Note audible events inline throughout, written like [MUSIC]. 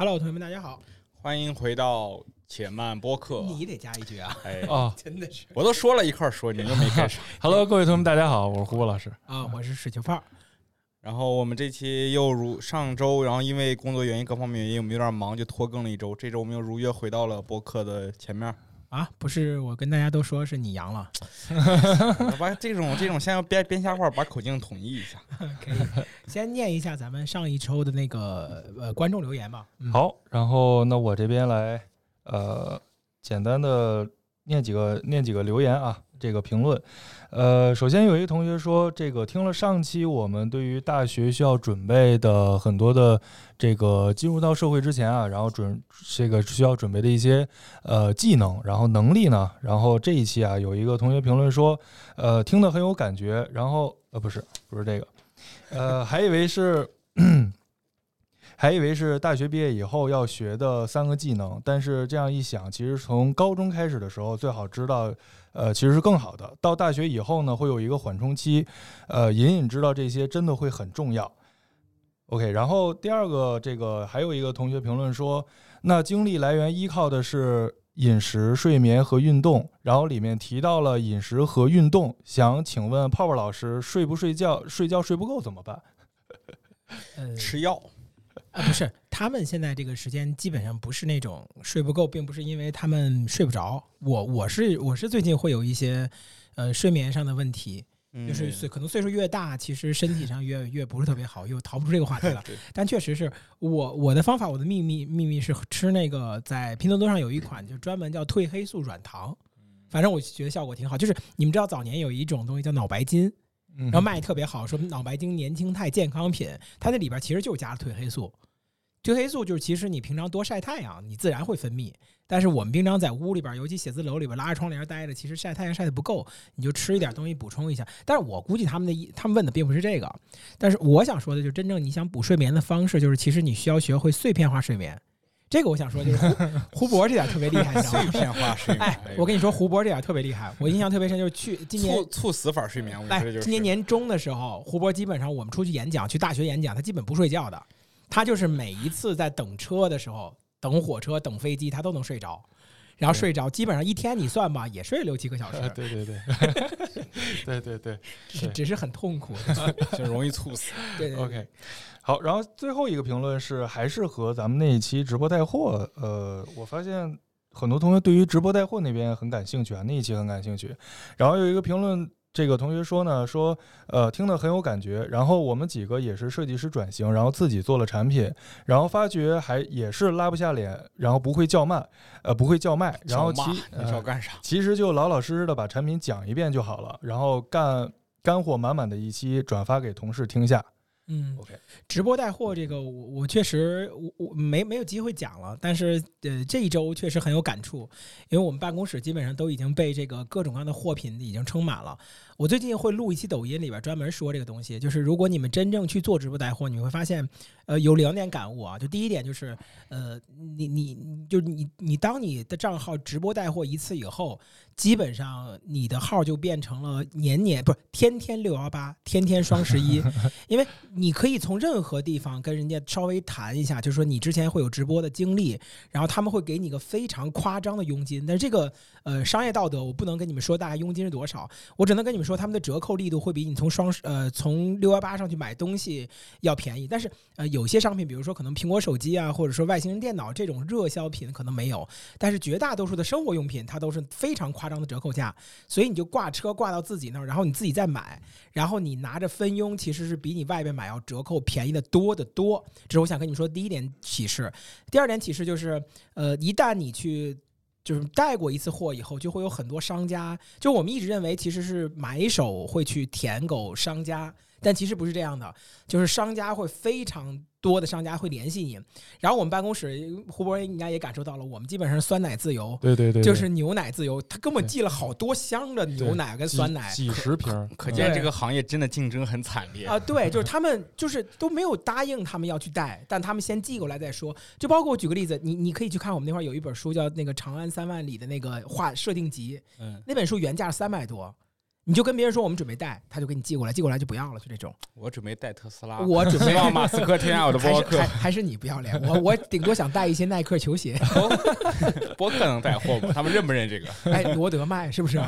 Hello，同学们，大家好。欢迎回到且慢播客。你得加一句啊！哎，哦真的是我都说了一块儿说，你又没开始。[LAUGHS] Hello，各位同学们，大家好，我是胡波老师。啊，我是水球炮。然后我们这期又如上周，然后因为工作原因各方面原因，我们有点忙，就拖更了一周。这周我们又如约回到了播客的前面。啊，不是，我跟大家都说是你阳了，[LAUGHS] 把这种这种先要编编瞎话，把口径统一一下。[LAUGHS] 可以先念一下咱们上一周的那个呃观众留言吧。嗯，好，然后那我这边来，呃，简单的念几个念几个留言啊，这个评论。呃，首先有一个同学说，这个听了上期我们对于大学需要准备的很多的这个进入到社会之前啊，然后准这个需要准备的一些呃技能，然后能力呢，然后这一期啊有一个同学评论说，呃，听得很有感觉，然后呃不是不是这个，呃还以为是。[COUGHS] 还以为是大学毕业以后要学的三个技能，但是这样一想，其实从高中开始的时候最好知道，呃，其实是更好的。到大学以后呢，会有一个缓冲期，呃，隐隐知道这些真的会很重要。OK，然后第二个，这个还有一个同学评论说，那精力来源依靠的是饮食、睡眠和运动，然后里面提到了饮食和运动，想请问泡泡老师，睡不睡觉？睡觉睡不够怎么办？呃，吃药，啊，不是，他们现在这个时间基本上不是那种睡不够，并不是因为他们睡不着。我我是我是最近会有一些呃睡眠上的问题，嗯就是岁可能岁数越大，其实身体上越越不是特别好，又逃不出这个话题了。[LAUGHS] 但确实是我我的方法，我的秘密秘密是吃那个在拼多多上有一款就专门叫褪黑素软糖，反正我觉得效果挺好。就是你们知道早年有一种东西叫脑白金，然后卖的特别好，说脑白金年轻态健康品，它那里边其实就加了褪黑素。褪黑素就是其实你平常多晒太阳，你自然会分泌。但是我们平常在屋里边，尤其写字楼里边拉着窗帘待着，其实晒太阳晒的不够，你就吃一点东西补充一下。但是我估计他们的意他们问的并不是这个，但是我想说的就是，真正你想补睡眠的方式，就是其实你需要学会碎片化睡眠。这个我想说，就是胡胡博这点特别厉害，你知道吗？碎片化睡眠。哎，我跟你说，胡博这点特别厉害，我印象特别深，就是去 [LAUGHS] 今年猝猝死法睡眠，我觉哎得，就是今年年中的时候，胡博基本上我们出去演讲，去大学演讲，他基本不睡觉的。他就是每一次在等车的时候，等火车、等飞机，他都能睡着。然后睡着，基本上一天你算吧，也睡六七个小呃，时，对对对，对对 [LAUGHS] 对只只是很痛苦。[LAUGHS] 就容易猝死。[LAUGHS] 对对对，OK。好，然后最后一个评论是，还是和咱们那一期直播带货，呃，我发现很多同学对于直播带货那边很感兴趣啊，那一期很感兴趣。然后有一个评论，这个同学说呢，说呃听得很有感觉，然后我们几个也是设计师转型，然后自己做了产品，然后发觉还也是拉不下脸，然后不会叫卖，呃不会叫卖，然后其你干啥？其实就老老实实的把产品讲一遍就好了，然后干干货满满的一期转发给同事听下。嗯 OK，直播带货这个，我我确实我我没没有机会讲了，但是呃这一周确实很有感触，因为我们办公室基本上都已经被这个各种各样的货品已经撑满了。我最近会录一期抖音里边专门说这个东西，就是如果你们真正去做直播带货，你会发现，呃，有两点感悟啊。就第一点就是，呃，你你你就你你当你的账号直播带货一次以后，基本上你的号就变成了年年不是天天六幺八，天天双十一，[LAUGHS] 因为你可以从任何地方跟人家稍微谈一下，就是说你之前会有直播的经历，然后他们会给你一个非常夸张的佣金，但是这个呃商业道德我不能跟你们说大概佣金是多少，我只能跟你们说说他们的折扣力度会比你从双呃从六幺八上去买东西要便宜，但是呃有些商品，比如说可能苹果手机啊，或者说外星人电脑这种热销品可能没有，但是绝大多数的生活用品它都是非常夸张的折扣价，所以你就挂车挂到自己那儿，然后你自己再买，然后你拿着分佣，其实是比你外边买要折扣便宜的多得多。这是我想跟你们说第一点启示。第二点启示就是，呃，一旦你去就是带过一次货以后，就会有很多商家，就我们一直认为其实是买手会去舔狗商家，但其实不是这样的，就是商家会非常多的商家会联系你。然后我们办公室胡博应该也感受到了，我们基本上是酸奶自由。对对对，就是牛奶自由，他根本寄了好多箱的牛奶跟酸奶，几十瓶儿，可嗯见这个行业真的竞争很惨烈啊，对，就是他们就是都没有答应他们要去带，但他们先寄过来再说。就包括我举个例子，你你可以去看我们那块儿有一本书叫那个《长安三万里》的那个画设定集，嗯，那本书原价三百多，你就跟别人说我们准备带，他就给你寄过来，寄过来就不要了，就这种。我准备带特斯拉，我准备让马斯克听下我的还播客。还还是你不要脸，我我顶多想带一些耐克球鞋，[LAUGHS] 博客能带货吗？他们认不认这个？哎，罗德卖是不是？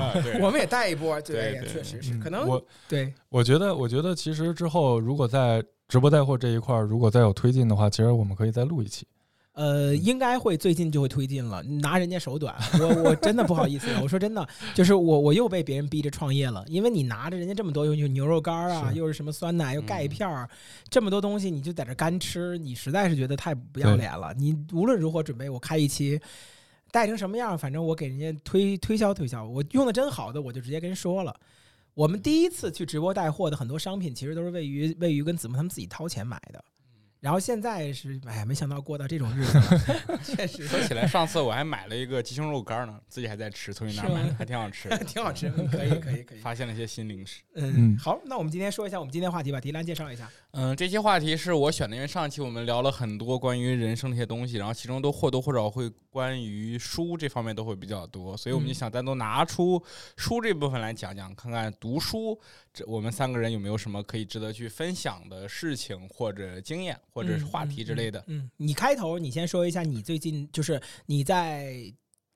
我们也带一波，也对对确实是，嗯可能我对，我觉得，我觉得其实之后如果在直播带货这一块儿，如果再有推进的话，其实我们可以再录一期。呃，应该会最近就会推进了，拿人家手短，我我真的不好意思，我说真的，就是我我又被别人逼着创业了，因为你拿着人家这么多，有有牛肉干啊，是又是什么酸奶，又钙嗯片儿，这么多东西，你就在这干吃，你实在是觉得太不要脸了。你无论如何准备，我开一期。带成什么样，反正我给人家推推销推销，我用的真好的，我就直接跟人说了。我们第一次去直播带货的很多商品，其实都是位于位于跟子木他们自己掏钱买的。然后现在是，哎，没想到过到这种日子了，[LAUGHS] 确实说起来，上次我还买了一个鸡胸肉干呢，自己还在吃，从你那儿买的，还挺好吃的。[LAUGHS] 挺好吃，嗯可以，可以，可以。发现了一些新零食。嗯，嗯好，那我们今天说一下我们今天话题吧，迪兰介绍一下。嗯，这些话题是我选的，因为上期我们聊了很多关于人生的一些东西，然后其中都或多或少会关于书这方面都会比较多，所以我们就嗯想单独拿出书这部分来讲讲，看看读书这我们三个人有没有什么可以值得去分享的事情或者经验或者是话题之类的。嗯，你开头你先说一下你最近就是你在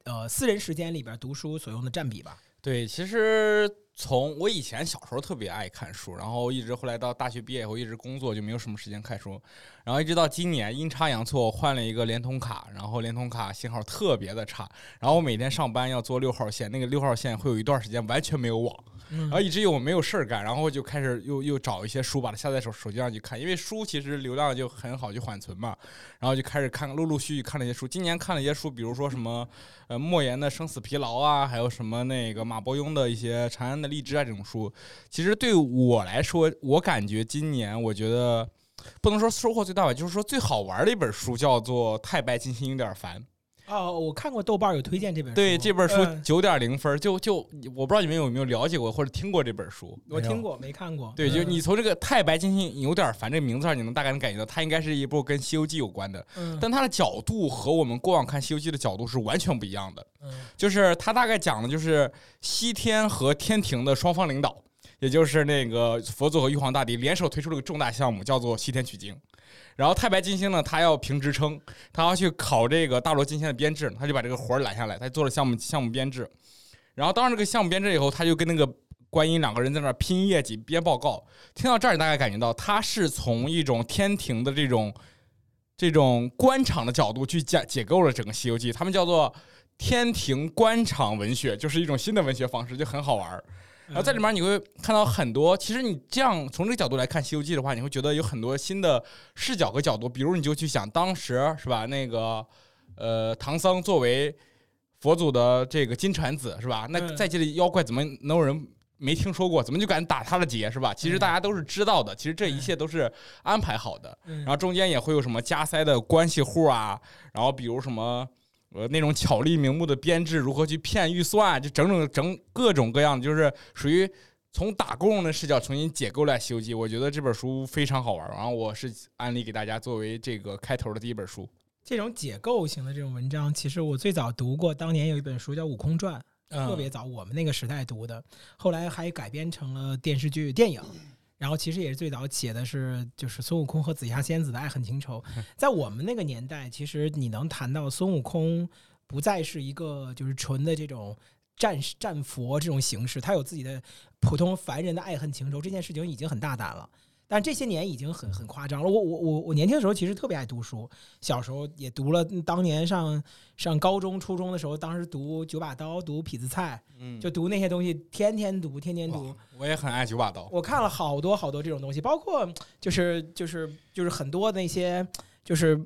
呃私人时间里边读书所用的占比吧。对，其实从我以前小时候特别爱看书，然后一直后来到大学毕业以后一直工作就没有什么时间看书，然后一直到今年阴差阳错换了一个联通卡，然后联通卡信号特别的差，然后我每天上班要坐六号线，那个六号线会有一段时间完全没有网，然后以至于我没有事儿干，然后就开始又又找一些书把它下载手手机上去看，因为书其实流量就很好去缓存嘛，然后就开始看，陆陆续续看了一些书。今年看了一些书，比如说什么呃莫言的《生死疲劳》啊，还有什么那个马伯庸的一些《长安的荔枝》啊这种书。其实对我来说，我感觉今年我觉得不能说收获最大吧，就是说最好玩的一本书叫做《太白金星有点烦》。哦，我看过豆瓣有推荐这本书，对这本书嗯九点零分，就就我不知道你们有没有了解过或者听过这本书。我听过没看过。对，就嗯你从这个“太白金星有点烦”这个名字上，你能大概能感觉到，它应该是一部跟《西游记》有关的，嗯但它的角度和我们过往看《西游记》的角度是完全不一样的。嗯就是它大概讲的就是西天和天庭的双方领导，也就是那个佛祖和玉皇大帝联手推出了个重大项目，叫做西天取经。然后太白金星呢，他要评职称，他要去考这个大罗金仙的编制，他就把这个活儿揽下来，他做了项目项目编制。然后当上这个项目编制以后，他就跟那个观音两个人在那儿拼业绩、编报告。听到这儿，你大概感觉到他是从一种天庭的这种这种官场的角度去解解构了整个《西游记》，他们叫做天庭官场文学，就是一种新的文学方式，就很好玩儿。然后在里面你会看到很多，其实你这样从这个角度来看《西游记》的话，你会觉得有很多新的视角和角度。比如你就去想当时是吧，那个呃唐僧作为佛祖的这个金蝉子是吧？那嗯在这里妖怪怎么能有人没听说过？怎么就敢打他的劫是吧？其实大家都是知道的，其实这一切都是安排好的。嗯然后中间也会有什么加塞的关系户啊，然后比如什么呃那种巧立名目的编制，如何去骗预算，就整整整各种各样的，就是属于从打工人的视角重新解构了《西游记》。我觉得这本书非常好玩，然后我是安利给大家作为这个开头的第一本书。这种解构型的这种文章，其实我最早读过，当年有一本书叫《悟空传》，嗯特别早，我们那个时代读的，后来还改编成了电视剧、电影。然后其实也是最早写的是就是孙悟空和紫霞仙子的爱恨情仇，在我们那个年代，其实你能谈到孙悟空不再是一个就是纯的这种战士战佛这种形式，他有自己的普通凡人的爱恨情仇，这件事情已经很大胆了。但这些年已经很很夸张了。我我我我年轻的时候其实特别爱读书，小时候也读了，当年上上高中、初中的时候，当时读九把刀、读痞子蔡，嗯，就读那些东西，天天读，天天读。我也很爱九把刀。我看了好多好多这种东西，包括就是就是就是很多那些就是。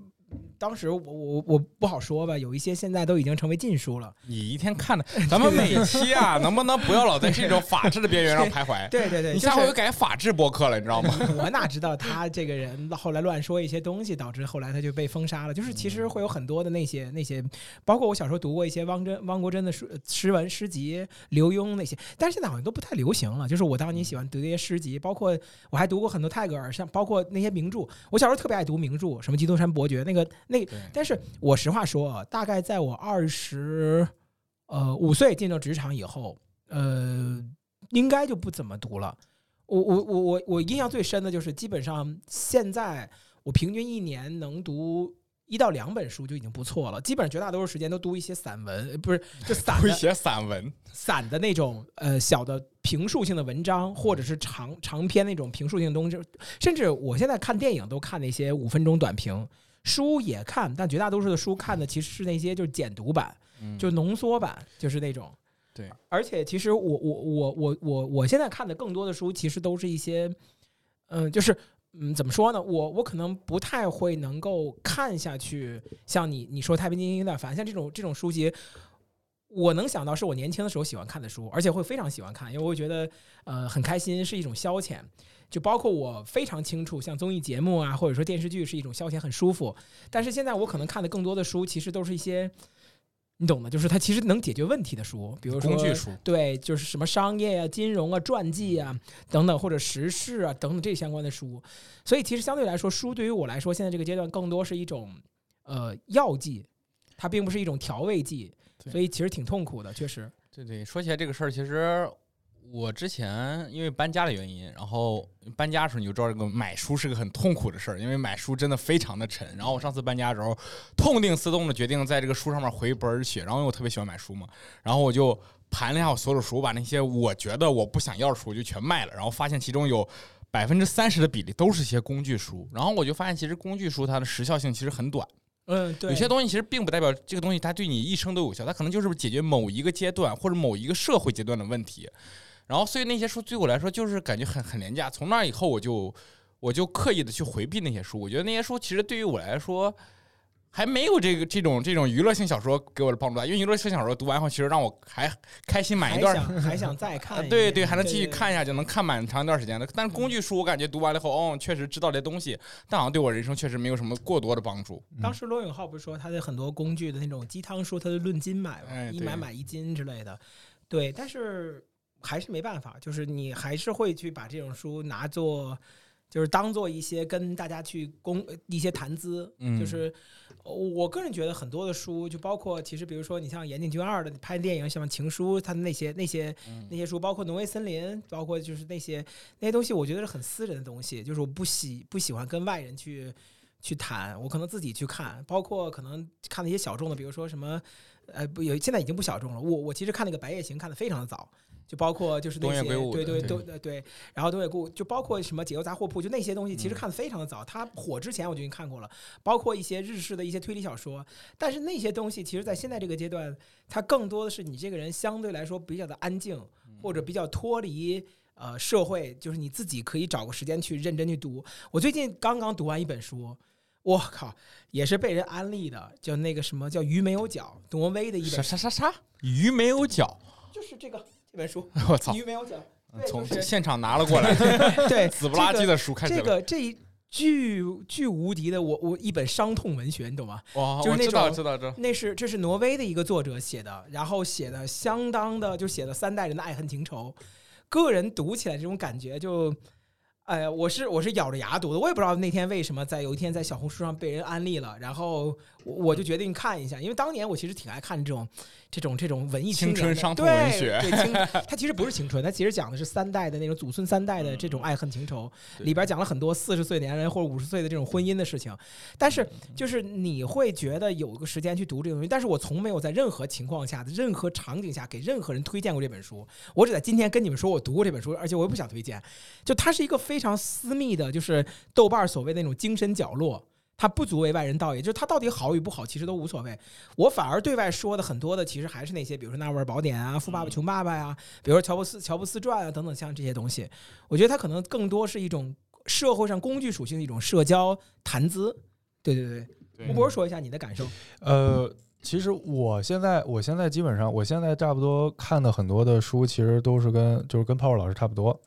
当时我我我不好说吧，有一些现在都已经成为禁书了。你一天看的，[LAUGHS] 咱们每期啊，[LAUGHS] 能不能不要老在这种法治的边缘上徘徊？对 [LAUGHS] 对对，你就是下回就改法治播客了，你知道吗？我哪知道他这个人后来乱说一些东西，导致后来他就被封杀了。就是其实会有很多的那些那些，包括我小时候读过一些汪真汪国真的书诗文诗集，刘墉那些，但是现在好像都不太流行了。就是我当年喜欢读那些诗集，包括我还读过很多泰戈尔，像包括那些名著。我小时候特别爱读名著，什么《基督山伯爵》那个那个，但是我实话说啊，大概在我二十呃五岁进入职场以后，呃，应该就不怎么读了。我我我我我印象最深的就是，基本上现在我平均一年能读一到两本书就已经不错了。基本上绝大多数时间都读一些散文，呃不是就散的会写散文，[LAUGHS] 散的那种呃小的评述性的文章，或者是长长篇那种评述性的东西。甚至我现在看电影都看那些五分钟短评，书也看，但绝大多数的书看的其实是那些就是简读版。嗯就浓缩版，就是那种。对，而且其实我我我我我我现在看的更多的书，其实都是一些，嗯、就是嗯，怎么说呢？我我可能不太会能够看下去，像你你说《太平精英》的，反正像这种这种书籍。我能想到是我年轻的时候喜欢看的书，而且会非常喜欢看，因为我会觉得呃很开心，是一种消遣。就包括我非常清楚，像综艺节目啊，或者说电视剧是一种消遣，很舒服。但是现在我可能看的更多的书，其实都是一些你懂的，就是它其实能解决问题的书，比如说工具书，对，就是什么商业啊、金融啊、传记啊等等，或者时事啊等等这相关的书。所以其实相对来说，书对于我来说，现在这个阶段更多是一种呃药剂，它并不是一种调味剂，对所以其实挺痛苦的，确实。对对，说起来这个事儿，其实我之前因为搬家的原因，然后搬家的时候你就知道这个买书是个很痛苦的事儿，因为买书真的非常的沉。然后我上次搬家的时候，痛定思痛的决定在这个书上面回一本儿血，然后因为我特别喜欢买书嘛，然后我就盘了一下我所有书，我，把那些我觉得我不想要的书就全卖了，然后发现其中有。百分之三十的比例都是些工具书，然后我就发现，其实工具书它的时效性其实很短，嗯，对，有些东西其实并不代表这个东西它对你一生都有效，它可能就是解决某一个阶段或者某一个社会阶段的问题。然后，所以那些书对我来说就是感觉很很廉价。从那以后，我就我就刻意的去回避那些书。我觉得那些书其实对于我来说，还没有这个这种这种娱乐性小说给我的帮助大。因为娱乐性小说读完后，其实让我还开心满一段还想还想再看 [LAUGHS] 对对，还能继续看一下就，能看满长一段时间的。但是工具书，我感觉读完了以后，哦，确实知道这些东西，但好像对我人生确实没有什么过多的帮助。当时罗永浩不是说他的很多工具的那种鸡汤书，他是论斤买嘛，哎一买买一斤之类的。对，但是还是没办法，就是你还是会去把这种书拿做，就是当做一些跟大家去公一些谈资。嗯就是呃我个人觉得很多的书，就包括其实比如说你像岩井俊二的拍电影，像《情书》，他的那些那些嗯那些书，包括《挪威森林》，包括就是那些那些东西，我觉得是很私人的东西，就是我不喜不喜欢跟外人去去谈，我可能自己去看，包括可能看那些小众的，比如说什么，呃，不有现在已经不小众了。我我其实看那个《白夜行》看的非常的早，就包括就是那些对对的对对然后东野圭吾就包括什么解忧杂货铺，就那些东西其实嗯看的非常的早，它火之前我就已经看过了，包括一些日式的一些推理小说，但是那些东西其实在现在这个阶段，它更多的是你这个人相对来说比较的安静，或者比较脱离。呃，社会就是你自己可以找个时间去认真去读。我最近刚刚读完一本书，我靠，也是被人安利的，叫那个什么叫《鱼没有脚》，挪威的一啥本，啥啥啥？鱼没有脚，就是这个这本书，[LAUGHS] 我操！鱼没有脚。从现场拿了过来，[LAUGHS] 对，[LAUGHS] 死不拉几的书看起这。个这一巨巨无敌的，我我一本伤痛文学，你懂吗？哇，就是那我知道种知道知道。那是这是挪威的一个作者写的，然后写的相当的，就写了三代人的爱恨情仇，个人读起来这种感觉就，哎呀，我是我是咬着牙读的，我也不知道那天为什么在有一天在小红书上被人安利了，然后我我就决定看一下，因为当年我其实挺爱看这种这种这种文艺青青春伤痛对文学对，青 [LAUGHS] 它其实不是青春，它其实讲的是三代的那种祖孙三代的这种爱恨情仇，对里边讲了很多四十岁的男人或者五十岁的这种婚姻的事情，但是就是你会觉得有个时间去读这个东西，但是我从没有在任何情况下、任何场景下给任何人推荐过这本书。我只在今天跟你们说我读过这本书，而且我也不想推荐。就它是一个非常私密的，就是豆瓣所谓的那种精神角落。它不足为外人道也，就是它到底好与不好，其实都无所谓。我反而对外说的很多的，其实还是那些，比如说《纳维尔宝典》啊，《富爸爸穷爸爸》呀，比如说乔布斯《乔布斯传》啊等等，像这些东西，我觉得它可能更多是一种社会上工具属性的一种社交谈资。对对对，对吴博说一下你的感受。呃，其实我现在，我现在基本上，我现在差不多看的很多的书，其实都是跟就是跟泡泡老师差不多，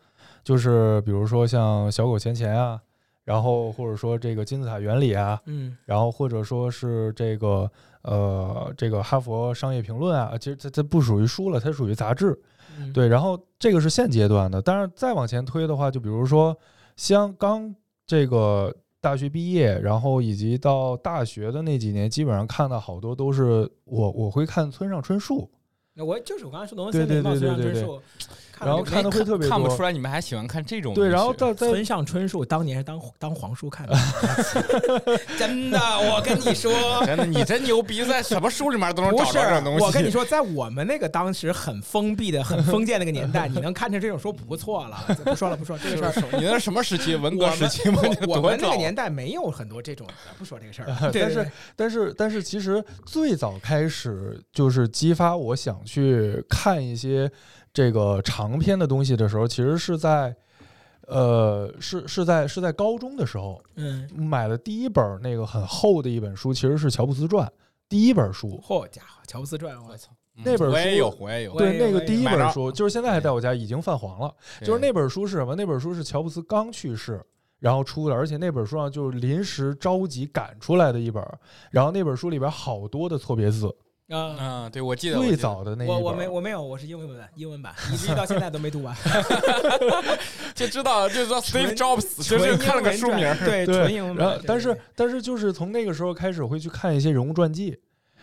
就是比如说像《小狗钱钱》啊，然后或者说这个金字塔原理啊，嗯。然后或者说是这个呃这个哈佛商业评论啊，其实它它不属于书了，它属于杂志。嗯，对，然后这个是现阶段的，但是再往前推的话，就比如说像刚这个大学毕业，然后以及到大学的那几年，基本上看的好多都是我我会看村上春树，那我就是我刚才说的，对对对对对对村上春树，然后看的会特别多看不出。来你们还喜欢看这种对，然后到在村上春树当年是当当皇叔看的，[LAUGHS] 真的，我跟你说。[LAUGHS] 真的你真牛逼，在什么书里面都能找不是着这种东西。我跟你说，[LAUGHS] 在我们那个当时很封闭的、很封建那个年代，你能看成这种书不错了。不说了，不说这个事儿。你那什么时期？文革时期吗？我我们那个年代没有很多这种的，不说这个事儿了。但是但是但是，其实最早开始就是激发我想去看一些这个长篇的东西的时候，其实是在呃是是在是在高中的时候嗯，买的第一本那个很厚的一本书，其实是乔布斯传第一本书。嚯家伙，乔布斯传，我操！那本书我也有，我也有。对，那个第一本书就是现在还在我家，已经泛黄了。就是那本书是什么？那本书是乔布斯刚去世，然后出的，而且那本书上就是临时着急赶出来的一本。然后那本书里边好多的错别字，啊，嗯，对，我记得最早的那一。我我没我没有，我是英文版，英文版，一直到现在都没读完。[LAUGHS] [LAUGHS] 就知道就知道 Steve Jobs，就是看了个书名。对，对纯英文版然后，。但是但是就是从那个时候开始会去看一些人物传记，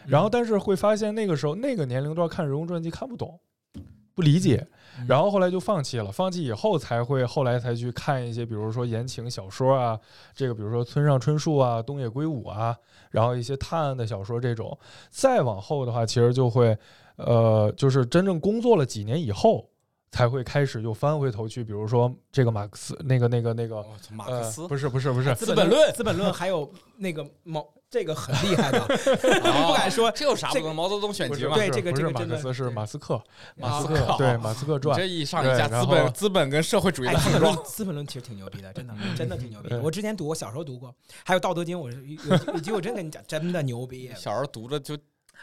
然后但是会发现那个时候那个年龄段看人物传记看不懂，不理解，嗯然后后来就放弃了。放弃以后才会后来才去看一些，比如说言情小说啊，这个比如说村上春树啊、东野圭吾啊，然后一些探案的小说这种。再往后的话，其实就会呃，就是真正工作了几年以后。才会开始又翻回头去，比如说这个马克思，那个那个那个，马克呃，思不是不是不是，资本论资本论还有那个毛，这个很厉害的，[LAUGHS] 哦不敢说。这有啥？毛泽东选集嘛？对这个不是这个马克思是马斯克，马斯斯克克对马斯克传这一上一下，资本资本跟社会主义哎，的碰撞资本论，资本论其实挺牛逼的，真的，真的挺牛逼的。我之前读，我小时候读过，还有《道德经》，我是有有有机会我真跟你讲，真的牛逼。小时候读着就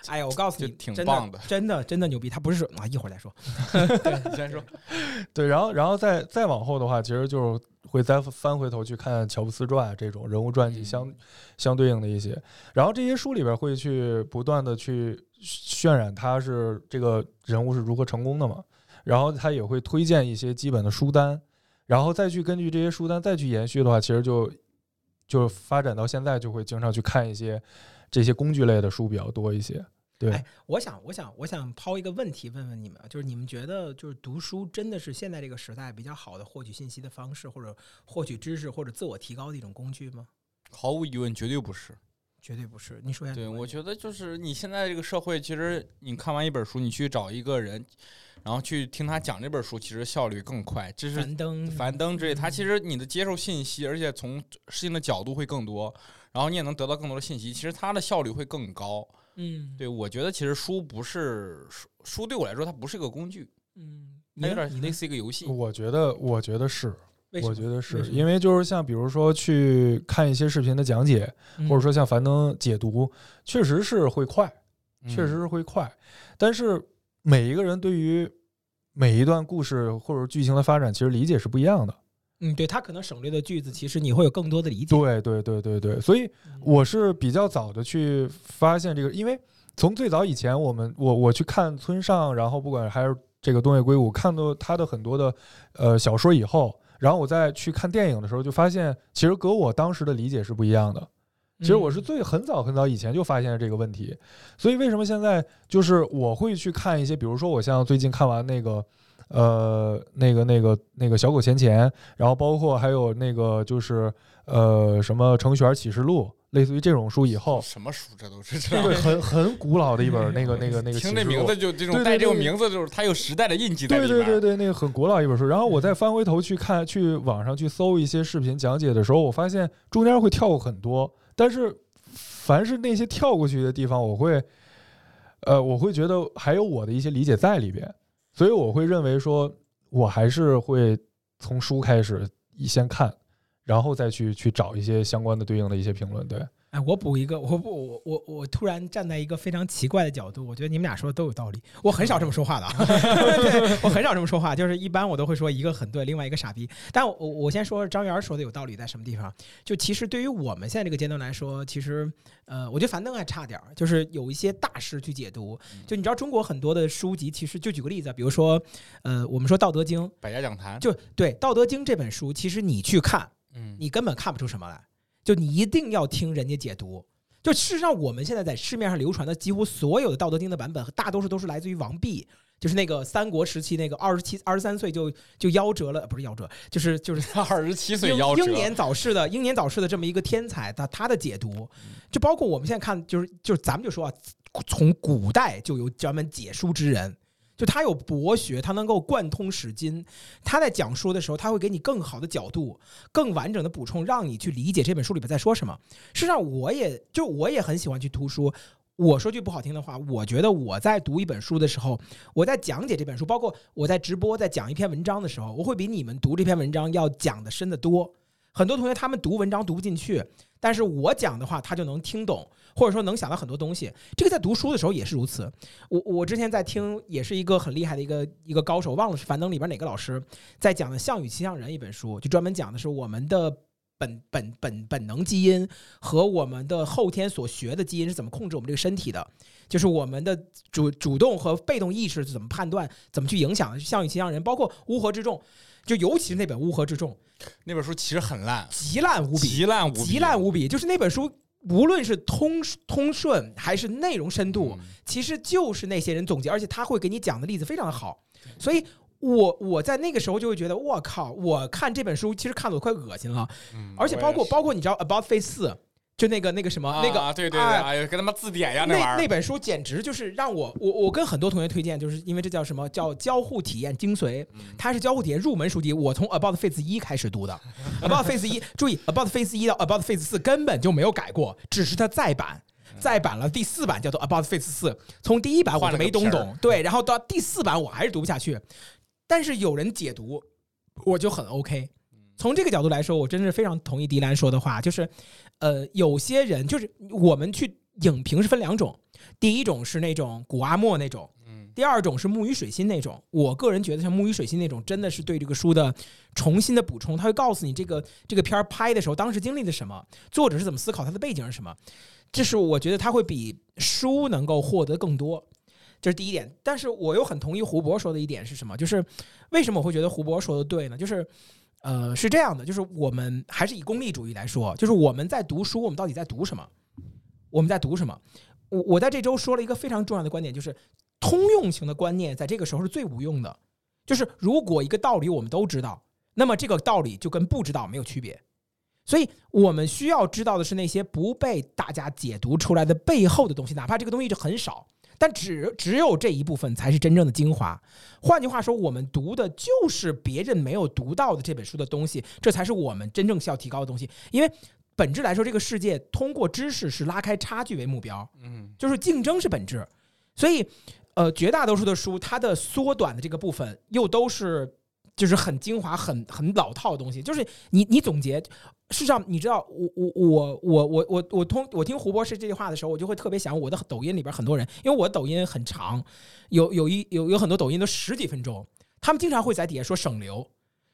哎呀，我告诉你，就挺真棒的真的真的牛逼。他不是说啊，一会儿再说。[LAUGHS] 对你先说，[LAUGHS] 对，然后然后再再往后的话，其实就是会再翻回头去看乔布斯传这种人物传记嗯相相对应的一些，然后这些书里边会去不断的去渲染他是这个人物是如何成功的嘛，然后他也会推荐一些基本的书单，然后再去根据这些书单再去延续的话，其实就就发展到现在就会经常去看一些这些工具类的书比较多一些。对，哎我想，我想，我想抛一个问题问问你们，就是你们觉得，就是读书真的是现在这个时代比较好的获取信息的方式，或者获取知识或者自我提高的一种工具吗？毫无疑问，绝对不是。绝对不是。你说一下对。我觉得就是你现在这个社会，其实你看完一本书，你去找一个人，然后去听他讲这本书，其实效率更快。这是樊登，樊登之类，他其实你的接受信息，而且从事情的角度会更多，然后你也能得到更多的信息，其实它的效率会更高。嗯，对我觉得其实书不是书，书对我来说它不是一个工具，嗯，它有点类似一个游戏。我觉得我觉得是。我觉得是因为就是像比如说去看一些视频的讲解，嗯或者说像樊登解读，确实是会快，嗯确实是会快。但是每一个人对于每一段故事或者剧情的发展，其实理解是不一样的。嗯，对他可能省略的句子，其实你会有更多的理解。对对对对对，所以嗯我是比较早的去发现这个，因为从最早以前，我们我我去看村上，然后不管还是这个东野圭吾，看到他的很多的呃小说以后，然后我再去看电影的时候，就发现其实跟我当时的理解是不一样的。其实我是嗯最很早很早以前就发现了这个问题，所以为什么现在就是我会去看一些，比如说我像最近看完那个。呃，那个、那个、那个小狗钱钱，然后包括还有那个就是呃什么程序员启示录，类似于这种书以后，什么书这都是这对，很 [LAUGHS] 很古老的一本那个那个那个 [LAUGHS] 听这名字就这种带这种名字，就是它有时代的印记在里对。对对对，那个很古老一本书。然后我再翻回头去看，去网上去搜一些视频讲解的时候，我发现中间会跳过很多，但是凡是那些跳过去的地方，我会，呃，我会觉得还有我的一些理解在里边，所以我会认为说，我还是会从书开始先看，然后再去去找一些相关的对应的一些评论。对，哎，我补一个，我不，我我我突然站在一个非常奇怪的角度，我觉得你们俩说的都有道理。我很少这么说话的啊，[LAUGHS] 对我很少这么说话，就是一般我都会说一个很对，另外一个傻逼。但我我我先说张元说的有道理在什么地方？就其实对于我们现在这个阶段来说，其实呃，我觉得樊登还差点儿，就是有一些大师去解读。就你知道中国很多的书籍，其实就举个例子，比如说呃，我们说《道德经》，百家讲坛，就对《道德经》这本书，其实你去看。嗯，你根本看不出什么来，就你一定要听人家解读。就事实上，我们现在在市面上流传的几乎所有的《道德经》的版本，大多数都是来自于王弼，就是那个三国时期那个二十七、二十三岁就就夭折了，不是夭折，就是就是 [LAUGHS] 二十七岁英夭折，英年早逝的英年早逝的这么一个天才，他他的解读，就包括我们现在看，就是就是咱们就说啊，从古代就有专门解书之人。就他有博学，他能够贯通史今。他在讲书的时候，他会给你更好的角度、更完整的补充，让你去理解这本书里边在说什么。事实上，我也就我也很喜欢去读书。我说句不好听的话，我觉得我在读一本书的时候，我在讲解这本书，包括我在直播在讲一篇文章的时候，我会比你们读这篇文章要讲的深得多。很多同学他们读文章读不进去，但是我讲的话他就能听懂。或者说能想到很多东西，这个在读书的时候也是如此。我我之前在听，也是一个很厉害的一个一个高手，忘了是樊登里边哪个老师在讲的《项羽骑象人》一本书，就专门讲的是我们的本本本本能基因和我们的后天所学的基因是怎么控制我们这个身体的，就是我们的主主动和被动意识是怎么判断、怎么去影响《项羽骑象人》，包括乌合之众，就尤其是那本《乌合之众》，那本书其实很烂，极烂无比，极烂无比，极烂无比，就是那本书。无论是通通顺还是内容深度，其实就是那些人总结，而且他会给你讲的例子非常的好，所以我我在那个时候就会觉得，我靠，我看这本书其实看的我快恶心了，而且包括包括你知道 About Face 四。就那个那个什么那个对对对，哎呀，跟他妈字典一样那玩意儿。那本书简直就是让我我我跟很多同学推荐，就是因为这叫什么叫交互体验精髓，它是交互体验入门书籍。我从 About Face 一开始读的，About Face 一，注意 About Face 一到 About Face 四根本就没有改过，只是它再版再版了第四版叫做 About Face 四。从第一版我就没懂懂，对，然后到第四版我还是读不下去，但是有人解读，我就很 OK。从这个角度来说，我真是非常同意迪兰说的话，就是，呃，有些人就是我们去影评是分两种，第一种是那种古阿莫那种，嗯，第二种是木鱼水心那种。我个人觉得像木鱼水心那种，真的是对这个书的重新的补充，他会告诉你这个这个片儿拍的时候当时经历了什么，作者是怎么思考，他的背景是什么，这是我觉得他会比书能够获得更多，这是第一点。但是我又很同意胡博说的一点是什么，就是为什么我会觉得胡博说的对呢？就是。呃，是这样的，就是我们还是以功利主义来说，就是我们在读书，我们到底在读什么？我们在读什么？我我在这周说了一个非常重要的观点，就是通用型的观念在这个时候是最无用的。就是如果一个道理我们都知道，那么这个道理就跟不知道没有区别。所以我们需要知道的是那些不被大家解读出来的背后的东西，哪怕这个东西就很少。但只只有这一部分才是真正的精华。换句话说，我们读的就是别人没有读到的这本书的东西，这才是我们真正需要提高的东西。因为本质来说，这个世界通过知识是拉开差距为目标，嗯，就是竞争是本质。所以，呃，绝大多数的书，它的缩短的这个部分又都是。就是很精华、很很老套的东西。就是你你总结，事实上你知道，我我我我我我我通我听胡博士这句话的时候，我就会特别想我的抖音里边很多人，因为我抖音很长，有有一有有很多抖音都十几分钟，他们经常会在底下说省流，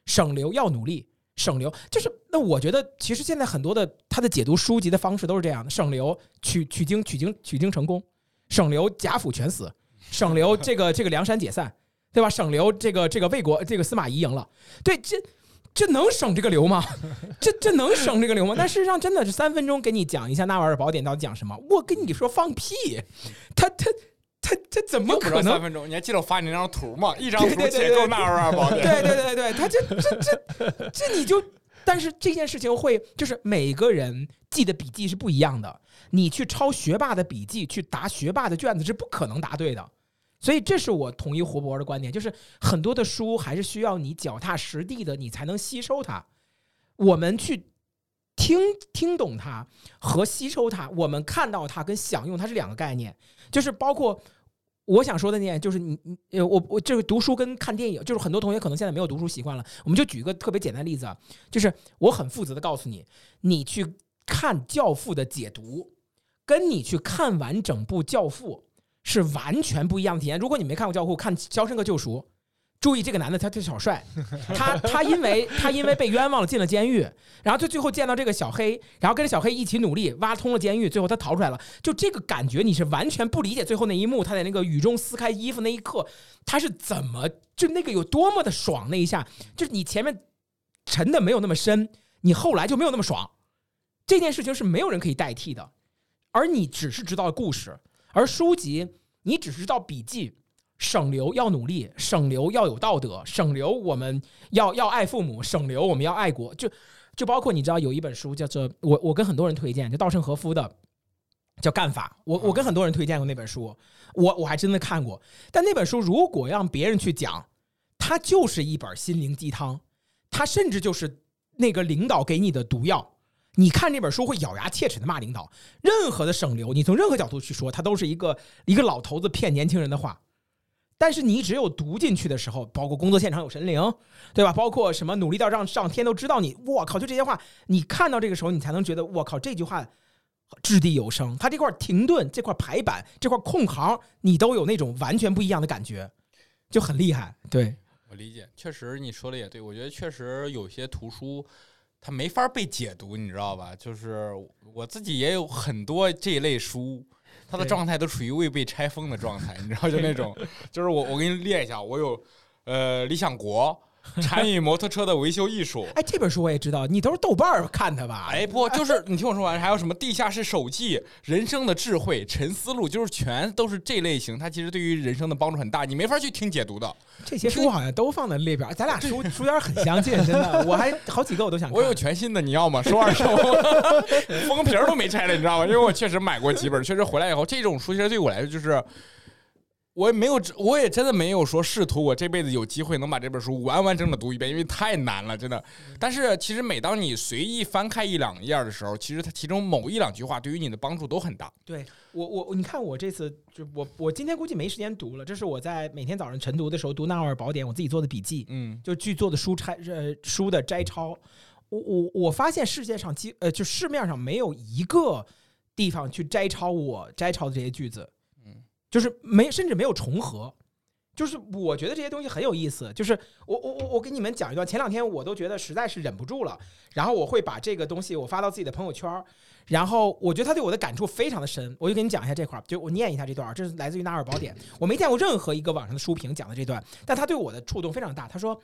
省流要努力，省流就是那我觉得其实现在很多的他的解读书籍的方式都是这样的：省流取取经取经取经成功，省流贾府全死，省流这个这个梁山解散。对吧？省流这个这个魏国这个司马懿赢了，对，这这能省这个流吗？这这能省这个流吗？但事实上，真的是三分钟给你讲一下《纳瓦尔宝典》到底讲什么？我跟你说放屁！他他他他怎么可能三分钟？你还记得我发你那张图吗？一张图解构《纳瓦尔宝典》。对对对对，他这这这这你就，但是这件事情会就是每个人记的笔记是不一样的，你去抄学霸的笔记去答学霸的卷子是不可能答对的。所以，这是我同意胡博的观点，就是很多的书还是需要你脚踏实地的，你才能吸收它。我们去听听懂它和吸收它，我们看到它跟享用它是两个概念。就是包括我想说的那点，就是你你呃我我这个读书跟看电影，就是很多同学可能现在没有读书习惯了。我们就举一个特别简单的例子，就是我很负责的告诉你，你去看《教父》的解读，跟你去看完整部《教父》。是完全不一样的体验。如果你没看过《教父》，看《肖申克救赎》，注意这个男的他叫小帅，[LAUGHS] 他他因为他因为被冤枉了进了监狱，然后他最后见到这个小黑，然后跟着小黑一起努力挖通了监狱，最后他逃出来了。就这个感觉，你是完全不理解最后那一幕，他在那个雨中撕开衣服那一刻，他是怎么就那个有多么的爽那一下，就是你前面沉的没有那么深，你后来就没有那么爽。这件事情是没有人可以代替的，而你只是知道故事。而书籍，你只知道笔记，省流要努力，省流要有道德，省流我们要要爱父母，省流我们要爱国。就就包括你知道有一本书叫做我我跟很多人推荐，就稻盛和夫的叫《干法》，我我跟很多人推荐过那本书，我我还真的看过。但那本书如果让别人去讲，它就是一本心灵鸡汤，它甚至就是那个领导给你的毒药。你看这本书会咬牙切齿的骂领导，任何的省流，你从任何角度去说，它都是一个一个老头子骗年轻人的话。但是你只有读进去的时候，包括工作现场有神灵，对吧？包括什么努力到让上天都知道你，我靠！就这些话，你看到这个时候，你才能觉得我靠，这句话掷地有声。他这块停顿、这块排版、这块空行，你都有那种完全不一样的感觉，就很厉害。对我理解，确实你说的也对，我觉得确实有些图书它没法被解读，你知道吧？就是我自己也有很多这一类书。他的状态都处于未被拆封的状态，你知道，就那种，就是我我给你列一下，我有，呃，理想国。[LAUGHS] 禅与摩托车的维修艺术，哎，这本书我也知道，你都是豆瓣儿看的吧？哎，不，就是你听我说完，还有什么地下室手记、人生的智慧、沉思录，就是全都是这类型。它其实对于人生的帮助很大，你没法去听解读的。这些书好像都放在 [LAUGHS] 列表，咱俩书书单很相近，真的，我还好几个我都想。我有全新的，你要吗？收二手，[LAUGHS] 封皮儿都没拆了，你知道吗？因为我确实买过几本，确实回来以后，这种书其实对我来说就是。我也没有，我也真的没有说试图我这辈子有机会能把这本书完完整整读一遍，因为太难了，真的。但是其实每当你随意翻开一两页的时候，其实它其中某一两句话对于你的帮助都很大。对我，我你看我这次就我我今天估计没时间读了，这是我在每天早上晨读的时候读《纳瓦尔宝典》，我自己做的笔记，嗯，就剧做的书拆呃书的摘抄。我我我发现世界上基呃就市面上没有一个地方去摘抄我摘抄的这些句子。就是没，甚至没有重合，就是我觉得这些东西很有意思。就是我我我我给你们讲一段，前两天我都觉得实在是忍不住了，然后我会把这个东西我发到自己的朋友圈。然后我觉得他对我的感触非常的深，我就给你讲一下这块儿，就我念一下这段儿，这是来自于《纳尔宝典》，我没见过任何一个网上的书评讲的这段，但他对我的触动非常大。他说，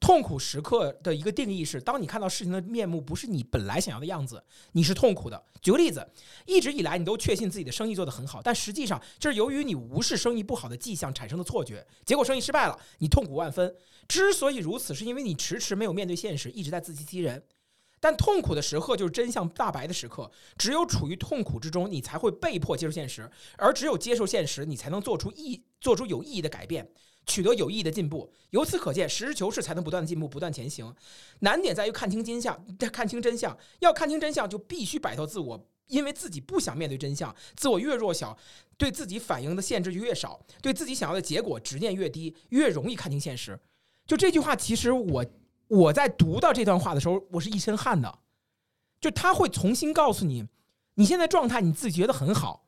痛苦时刻的一个定义是，当你看到事情的面目不是你本来想要的样子，你是痛苦的。举个例子，一直以来你都确信自己的生意做得很好，但实际上这是由于你无视生意不好的迹象产生的错觉，结果生意失败了，你痛苦万分。之所以如此，是因为你迟迟没有面对现实，一直在自欺欺人。但痛苦的时刻就是真相大白的时刻，只有处于痛苦之中，你才会被迫接受现实，而只有接受现实，你才能做出意做出有意义的改变，取得有意义的进步。由此可见，实事求是才能不断进步，不断前行。难点在于看清真相，[LAUGHS] 看清真相。要看清真相，就必须摆脱自我，因为自己不想面对真相。自我越弱小，对自己反应的限制就越少，对自己想要的结果执念越低，越容易看清现实。就这句话，其实我。我在读到这段话的时候，我是一身汗的。就他会重新告诉你，你现在状态你自己觉得很好，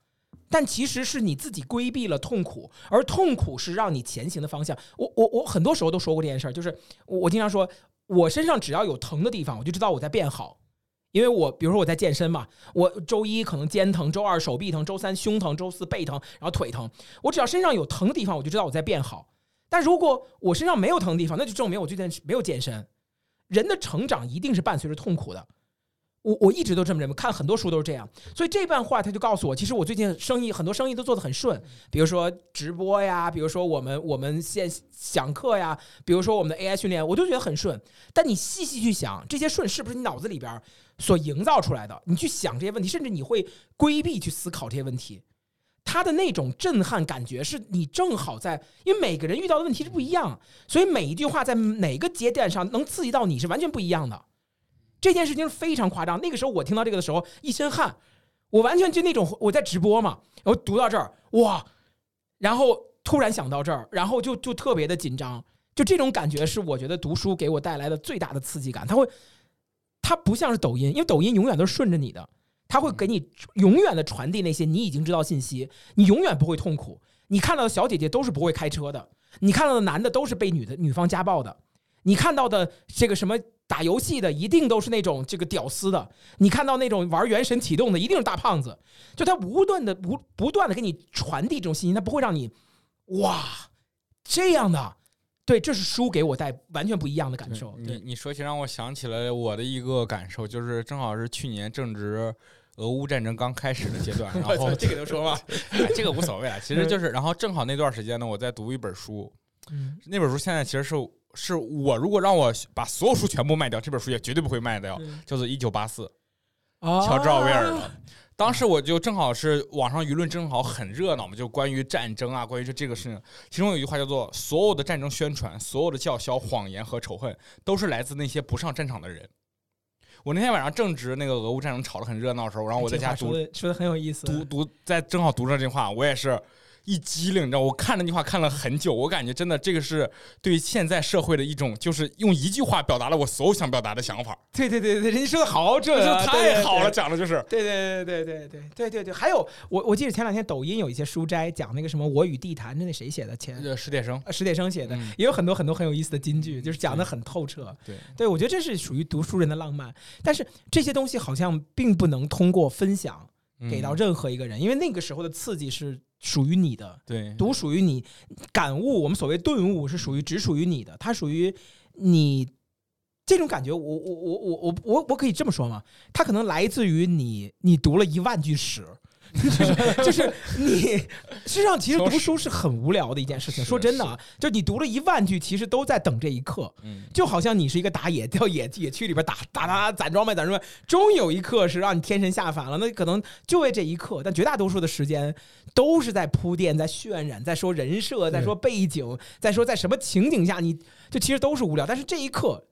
但其实是你自己规避了痛苦，而痛苦是让你前行的方向。我我我很多时候都说过这件事儿，就是我经常说，我身上只要有疼的地方，我就知道我在变好。因为我比如说我在健身嘛，我周一可能肩疼，周二手臂疼，周三胸疼，周四背疼，然后腿疼。我只要身上有疼的地方，我就知道我在变好。但如果我身上没有疼的地方，那就证明我最近没有健身。人的成长一定是伴随着痛苦的，我我一直都这么认为，看很多书都是这样。所以这段话他就告诉我，其实我最近生意很多生意都做得很顺，比如说直播呀，比如说我们我们现讲课呀，比如说我们的 AI 训练，我都觉得很顺。但你细细去想，这些顺是不是你脑子里边所营造出来的？你去想这些问题，甚至你会规避去思考这些问题。他的那种震撼感觉，是你正好在，因为每个人遇到的问题是不一样，所以每一句话在哪个节点上能刺激到你是完全不一样的。这件事情非常夸张。那个时候我听到这个的时候一身汗，我完全就那种我在直播嘛，我读到这儿哇，然后突然想到这儿，然后就就特别的紧张，就这种感觉是我觉得读书给我带来的最大的刺激感。它会，它不像是抖音，因为抖音永远都是顺着你的。他会给你永远的传递那些你已经知道信息，你永远不会痛苦。你看到的小姐姐都是不会开车的，你看到的男的都是被女的女方家暴的，你看到的这个什么打游戏的一定都是那种这个屌丝的，你看到那种玩原神启动的一定是大胖子。就他不断的不不断的给你传递这种信息，他不会让你哇这样的。对，这是书给我带完全不一样的感受。你你说起让我想起了我的一个感受，就是正好是去年正值俄乌战争刚开始的阶段，[LAUGHS] 然后这个能说吗？[LAUGHS] 哎这个无所谓了，其实就是，然后正好那段时间呢，我在读一本书，嗯那本书现在其实是是我如果让我把所有书全部卖掉，这本书也绝对不会卖掉，叫做《一九八四》，乔治奥威尔的。当时我就正好是网上舆论正好很热闹嘛，就关于战争啊，关于这这个事情，其中有一句话叫做“所有的战争宣传、所有的叫嚣、谎言和仇恨，都是来自那些不上战场的人。”我那天晚上正值那个俄乌战争吵得很热闹的时候，然后我在家读说的很有意思，读读，在正好读着这句话，我也是一激灵，你知道，我看那句话看了很久，我感觉真的这个是对现在社会的一种，就是用一句话表达了我所有想表达的想法，对对对对，人家说的好准这就，太好了，对讲的就是。对对对对对对对对对，还有我我记得前两天抖音有一些书斋讲那个什么我与地坛，那那谁写的？前呃，史铁生，呃史铁生写的，嗯也有很多很多很有意思的金句，就是讲的很透彻。对，对我觉得这是属于读书人的浪漫，但是这些东西好像并不能通过分享给到嗯任何一个人，因为那个时候的刺激是属于你的，对，读属于你，感悟我们所谓顿悟是属于只属于你的，它属于你。这种感觉我，我我我我我我我可以这么说吗？它可能来自于你，你读了一万句史，就是 [LAUGHS] 就是你，[LAUGHS] 实际上其实读书是很无聊的一件事情。说真的啊，就你读了一万句，其实都在等这一刻。嗯，就好像你是一个打野，到野野区里边打打打打攒装备攒装备，终有一刻是让你天神下凡了。那可能就为这一刻，但绝大多数的时间都是在铺垫、在渲染、在说人设、在说背景、在说在什么情景下，你就其实都是无聊。但是这一刻，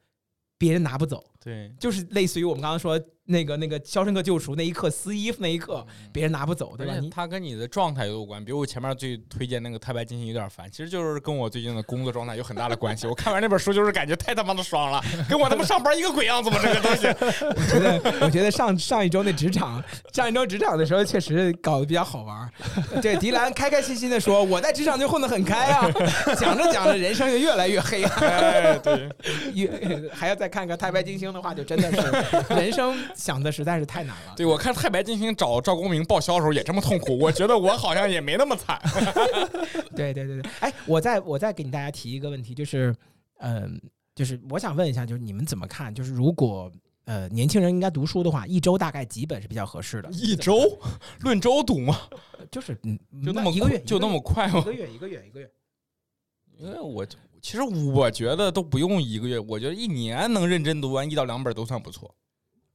别人拿不走，对，就是类似于我们刚刚说那个那个《肖申克救赎》那一刻撕衣服那一刻，别人拿不走，对吧？你而且它跟你的状态有关。比如我前面最推荐那个《太白金星》有点烦，其实就是跟我最近的工作状态有很大的关系。我看完那本书就是感觉太他妈的爽了，跟我他妈上班一个鬼样子嘛？这个东西。我觉得，我觉得上上一周那职场，上一周职场的时候，确实搞得比较好玩儿。对，迪兰开开心心的说：“我在职场就混得很开啊。”讲着讲着，人生就越来越黑暗。哎，对，[LAUGHS] 越还要再看看《太白金星》的话，就真的是人生想的实在是太难了。对我看《太白金星》找赵公明报销的时候也这么痛苦，我觉得我好像也没那么惨。[LAUGHS] 对对对对，哎，我再我再给你大家提一个问题，就是，嗯、就是我想问一下，就是你们怎么看？就是如果呃年轻人应该读书的话，一周大概几本是比较合适的？一周论周读吗？就是嗯，就那么一个月，就那么快吗？一个月一个月一个月。因为我其实我觉得都不用一个月，我觉得一年能认真读完一到两本都算不错。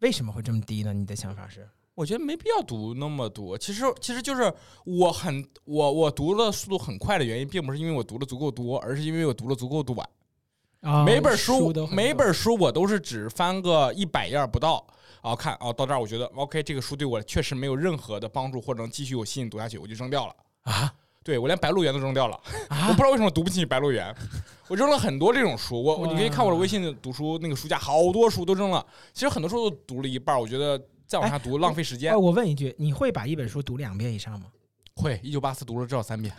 为什么会这么低呢？你的想法是？我觉得没必要读那么多。其实其实就是我很我我读的速度很快的原因，并不是因为我读的足够多，而是因为我读的足够短。啊每本书每本书我都是只翻个一百页不到。啊，看啊，到这儿我觉得 OK，这个书对我确实没有任何的帮助，或者能继续有吸引读下去，我就扔掉了。啊对我连《白鹿原》都扔掉了，[LAUGHS] 我啊不知道为什么读不进去《白鹿原》，我扔了很多这种书。我我你可以看我的微信读书那个书架，好多书都扔了。其实很多书都读了一半儿，我觉得再往下读浪费时间哎，。我问一句，你会把一本书读两遍以上吗？会，一九八四读了至少三遍，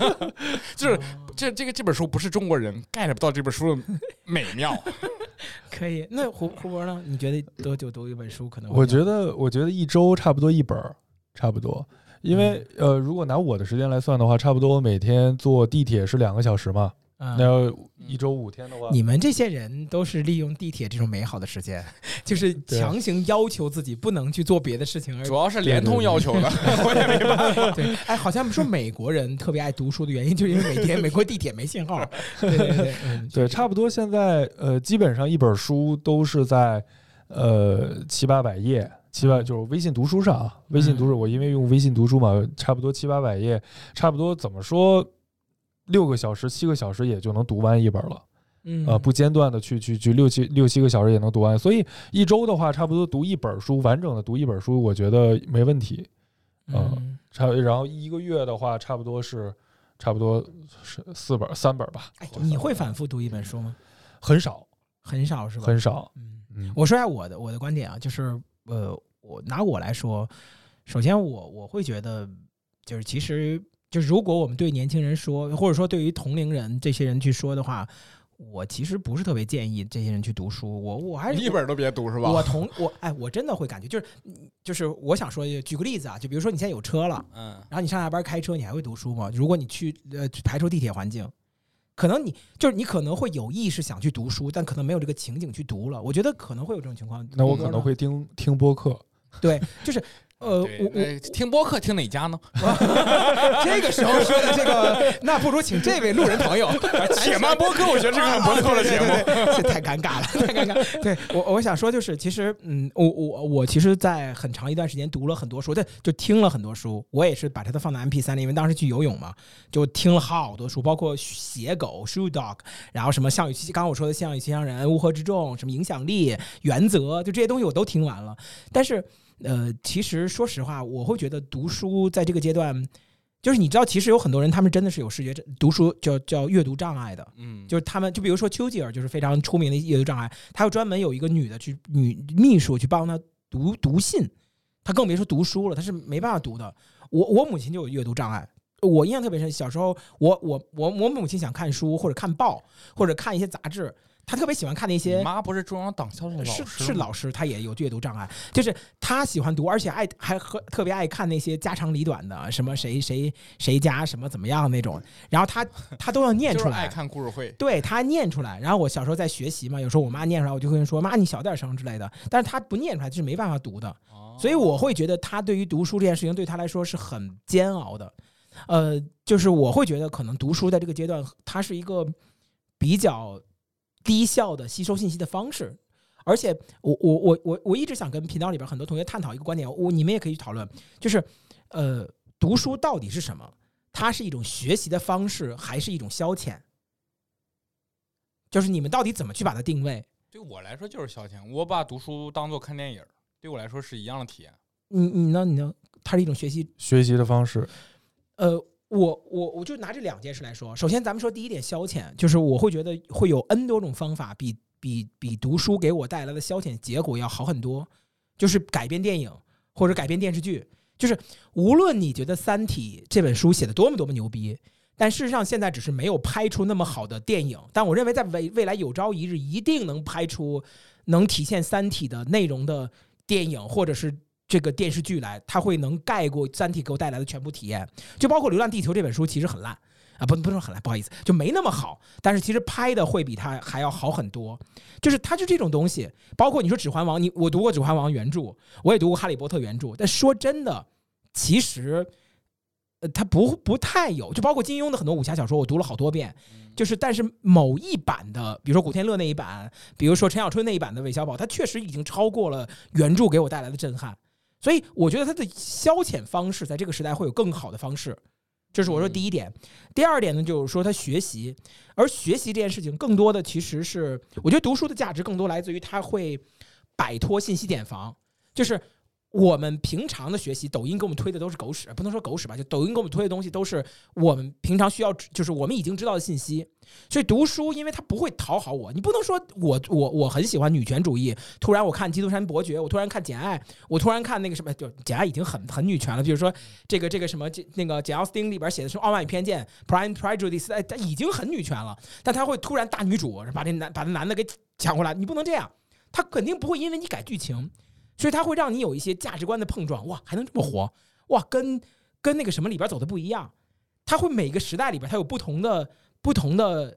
[LAUGHS] 就是这这个这本书不是中国人 get 不到这本书的美妙。[LAUGHS] 可以。那胡胡博呢？你觉得多久读一本书可能？我觉得，我觉得一周差不多一本儿，差不多。因为嗯呃，如果拿我的时间来算的话，差不多每天坐地铁是两个小时嘛。嗯那要一周五天的话，你们这些人都是利用地铁这种美好的时间，[LAUGHS] 就是强行要求自己不能去做别的事情，而主要是联通要求的，[LAUGHS] 我也没办法。对，哎，好像说美国人特别爱读书的原因，就是因为每天美国地铁没信号。对对对，嗯，对，差不多现在呃，基本上一本书都是在呃七八百页，七八就是微信读书上啊，微信读书我因为用微信读书嘛，差不多七八百页，差不多怎么说六个小时、七个小时也就能读完一本了。嗯呃，不间断的去去去六七六七个小时也能读完，所以一周的话，差不多读一本书，完整的读一本书，我觉得没问题。嗯，差然后一个月的话，差不多是差不多是四本三本吧。哎，你会反复读一本书吗？很少很少是吧？很少，嗯，嗯，我说一下我的我的观点啊，就是呃，我拿我来说，首先我我会觉得，就是其实就是如果我们对年轻人说，或者说对于同龄人这些人去说的话，我其实不是特别建议这些人去读书。我我还是一本都别读是吧？我同我哎，我真的会感觉就是就是我想说，举个例子啊，就比如说你现在有车了，嗯，然后你上下班开车，你还会读书吗？如果你去呃排除地铁环境，可能你就是你可能会有意识想去读书，但可能没有这个情景去读了。我觉得可能会有这种情况。那我可能会听听播客，对，就是呃，我我听播客听哪家呢？[LAUGHS] 这个时候说的这个，那不如请这位路人朋友。[LAUGHS] 且慢播客，我觉得这个很不错的 [LAUGHS] 节目。这太尴尬了，太尴尬。对我，我想说就是，其实，嗯，我我我其实，在很长一段时间读了很多书，对，就听了很多书。我也是把它都放到 MP 三里，因为当时去游泳嘛，就听了好多书，包括写狗 （Shoe Dog），然后什么项羽七，刚刚我说的项羽七乡人、乌合之众，什么影响力、原则，就这些东西我都听完了。但是，呃，其实说实话，我会觉得读书在这个阶段。就是你知道，其实有很多人，他们真的是有视觉读书叫叫阅读障碍的，嗯，就是他们，就比如说丘吉尔，就是非常出名的阅读障碍，他有专门有一个女的去女秘书去帮他读读信，他更别说读书了，他是没办法读的。我我母亲就有阅读障碍，我印象特别深。小时候，我我我我母亲想看书或者看报或者看一些杂志，她特别喜欢看那些你妈不是中央党校的老是师吗？是老师，他也有阅读障碍，就是他喜欢读，而且爱还和特别爱看那些家长里短的，什么谁谁谁家什么怎么样那种，然后他他都要念出来。就是爱看故事会。对他念出来，然后我小时候在学习嘛，有时候我妈念出来，我就会说妈你小点声之类的，但是他不念出来就是没办法读的，哦。所以我会觉得他对于读书这件事情对他来说是很煎熬的，呃，就是我会觉得可能读书在这个阶段，它是一个比较低效的吸收信息的方式。而且我我我我我一直想跟频道里边很多同学探讨一个观点，我你们也可以去讨论，就是呃，读书到底是什么？它是一种学习的方式，还是一种消遣？就是你们到底怎么去把它定位？对我来说就是消遣，我把读书当做看电影，对我来说是一样的体验。你你呢？你呢？它是一种学习学习的方式，呃，我我我就拿这两件事来说。首先，咱们说第一点消遣，就是我会觉得会有 N 多种方法比比比读书给我带来的消遣结果要好很多。就是改编电影或者改编电视剧，就是无论你觉得《三体》这本书写的多么多么牛逼，但事实上现在只是没有拍出那么好的电影。但我认为在未未来有朝一日一定能拍出能体现《三体》的内容的电影或者是这个电视剧来，它会能盖过《三体》给我带来的全部体验。就包括《流浪地球》这本书，其实很烂啊，不不是说很烂，不好意思，就没那么好。但是其实拍的会比它还要好很多。就是它就这种东西，包括你说《指环王》，你我读过《指环王》原著，我也读过《哈利波特》原著，但说真的，其实。呃，它不不太有，就包括金庸的很多武侠小说，我读了好多遍，就是但是某一版的，比如说古天乐那一版，比如说陈小春那一版的韦小宝，它确实已经超过了原著给我带来的震撼。所以我觉得他的消遣方式在这个时代会有更好的方式，这是我说第一点。第二点呢，就是说他学习，而学习这件事情更多的其实是，我觉得读书的价值更多来自于他会摆脱信息茧房，就是。我们平常的学习，抖音给我们推的都是狗屎，不能说狗屎吧，就抖音给我们推的东西都是我们平常需要，就是我们已经知道的信息。所以读书，因为它不会讨好我，你不能说我我我很喜欢女权主义，突然我看《基督山伯爵》，我突然看《简爱》，我突然看那个什么，就《简爱》已经很很女权了，比如说这个这个什么，这那个简奥斯汀里边写的是《傲慢与偏见》（Pride and Prejudice），哎，它已经很女权了，但他会突然大女主把这男把那男的给抢过来，你不能这样，他肯定不会因为你改剧情。所以它会让你有一些价值观的碰撞，哇，还能这么活，哇，跟跟那个什么里边走的不一样。它会每个时代里边它有不同的不同的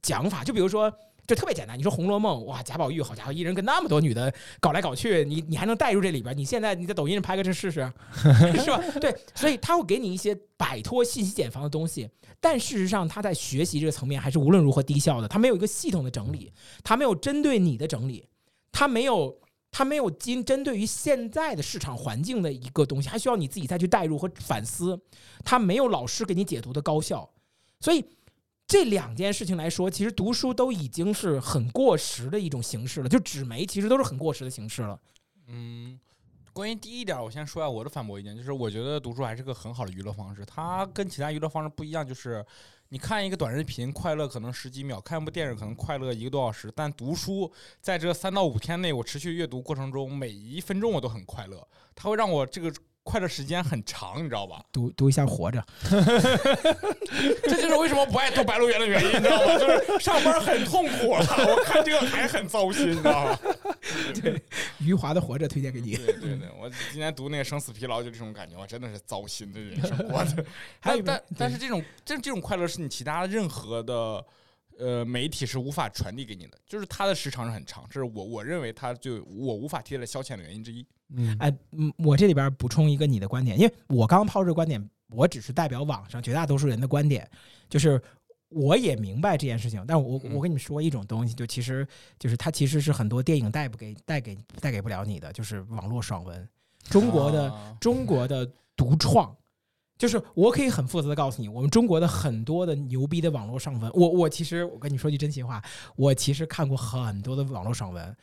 讲法，就比如说，就特别简单，你说《红楼梦》，哇，贾宝玉，好家伙，一人跟那么多女的搞来搞去，你你还能带入这里边？你现在你在抖音上拍个这试试，[LAUGHS] 是吧？对，所以他会给你一些摆脱信息茧房的东西，但事实上他在学习这个层面还是无论如何低效的，他没有一个系统的整理，他没有针对你的整理，他没有。它没有经针对于现在的市场环境的一个东西，还需要你自己再去代入和反思。它没有老师给你解读的高效，所以这两件事情来说，其实读书都已经是很过时的一种形式了。就纸媒其实都是很过时的形式了。嗯，关于第一点，我先说一下我的反驳意见，就是我觉得读书还是个很好的娱乐方式。它跟其他娱乐方式不一样，就是你看一个短视频快乐可能十几秒，看一部电影可能快乐一个多小时，但读书在这三到五天内，我持续阅读过程中，每一分钟我都很快乐，它会让我这个快乐时间很长，你知道吧？读读一下《活着》，[LAUGHS] 这就是为什么不爱读《白鹿原》的原因，你知道吗？就是上班很痛苦了，我看这个还很糟心，你知道吗？[LAUGHS] 对，余华的《活着》推荐给你。对对对，我今天读那个《生死疲劳》就这种感觉，我真的是糟心的人生过的。[LAUGHS] 还有但但但是这种这这种快乐是你其他任何的呃媒体是无法传递给你的，就是它的时长是很长，这是我我认为它就我无法替代消遣的原因之一。嗯，哎，嗯，我这里边补充一个你的观点，因为我刚刚抛这个观点，我只是代表网上绝大多数人的观点，就是我也明白这件事情，但我嗯我跟你们说一种东西，就其实就是它其实是很多电影带不给带给带给不了你的，就是网络爽文，中国的、啊中国的独创。就是我可以很负责的告诉你，我们中国的很多的牛逼的网络爽文，我我其实我跟你说句真心话，我其实看过很多的网络爽文，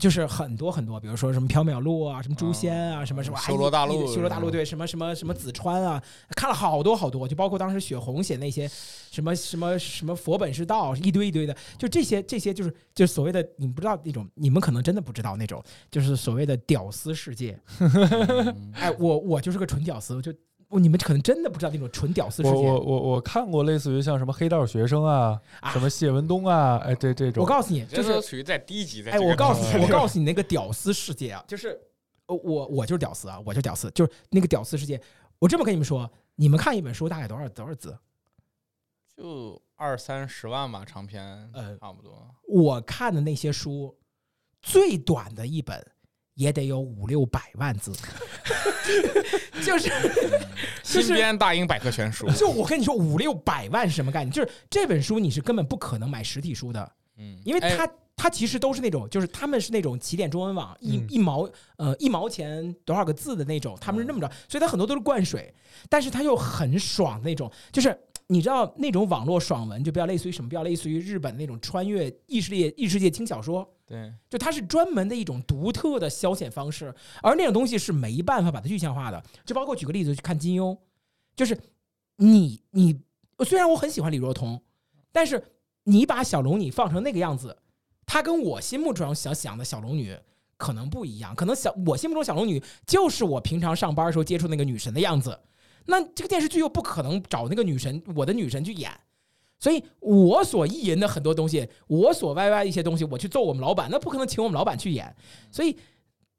就是很多很多，比如说什么缥缈录啊，什么诛仙啊，什么什么修罗大陆修罗大陆对，什么什么什么紫川啊，看了好多好多，就包括当时雪红写那些什么什么什么佛本是道，一堆一堆的，就这些这些就是就所谓的你们不知道那种，你们可能真的不知道那种，就是所谓的屌丝世界。嗯哎，我我就是个纯屌丝，我就我你们可能真的不知道那种纯屌丝世界。我我我我看过类似于像什么黑道学生啊，啊什么谢文东啊，哎，这这种我，告诉你，就这是属于在低级，在哎，我告诉你，我告 [LAUGHS] 诉你，那个屌丝世界啊，就是呃我我就是屌丝啊，我就是屌丝，就是那个屌丝世界。我这么跟你们说，你们看一本书大概多少多少字？就二三十万吧，长篇，呃差不多。我看的那些书，最短的一本也得有五六百万字，[LAUGHS] [LAUGHS] 就是新编大英百科全书，就我跟你说，五六百万是什么概念？就是这本书你是根本不可能买实体书的，嗯，因为哎它、它其实都是那种，就是他们是那种起点中文网一、嗯一毛呃一毛钱多少个字的那种，他们是那么着，所以它很多都是灌水，但是它又很爽的那种，就是。你知道那种网络爽文，就比较类似于什么？比较类似于日本那种穿越异世界异世界轻小说，对，就它是专门的一种独特的消遣方式，而那种东西是没办法把它具象化的。就包括举个例子，去看金庸，就是你你虽然我很喜欢李若彤，但是你把小龙女放成那个样子，她跟我心目中想想的小龙女可能不一样，可能小我心目中小龙女就是我平常上班的时候接触那个女神的样子。那这个电视剧又不可能找那个女神，我的女神去演，所以我所意淫的很多东西，我所 YY 一些东西，我去揍我们老板，那不可能请我们老板去演，所以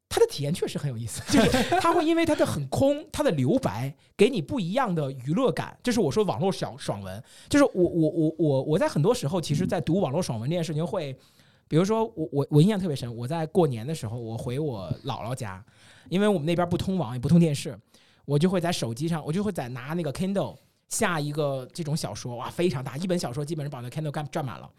他的体验确实很有意思，[LAUGHS] 就是他会因为他的很空，他的留白，给你不一样的娱乐感。这是我说网络小爽文，就是我我我我我在很多时候，其实在读网络爽文这件事情会，比如说我我我印象特别深，我在过年的时候，我回我姥姥家，因为我们那边不通网也不通电视，我就会在手机上，我就会在拿那个 Kindle 下一个这种小说，哇，非常大，一本小说基本上把那 Kindle 干占满了，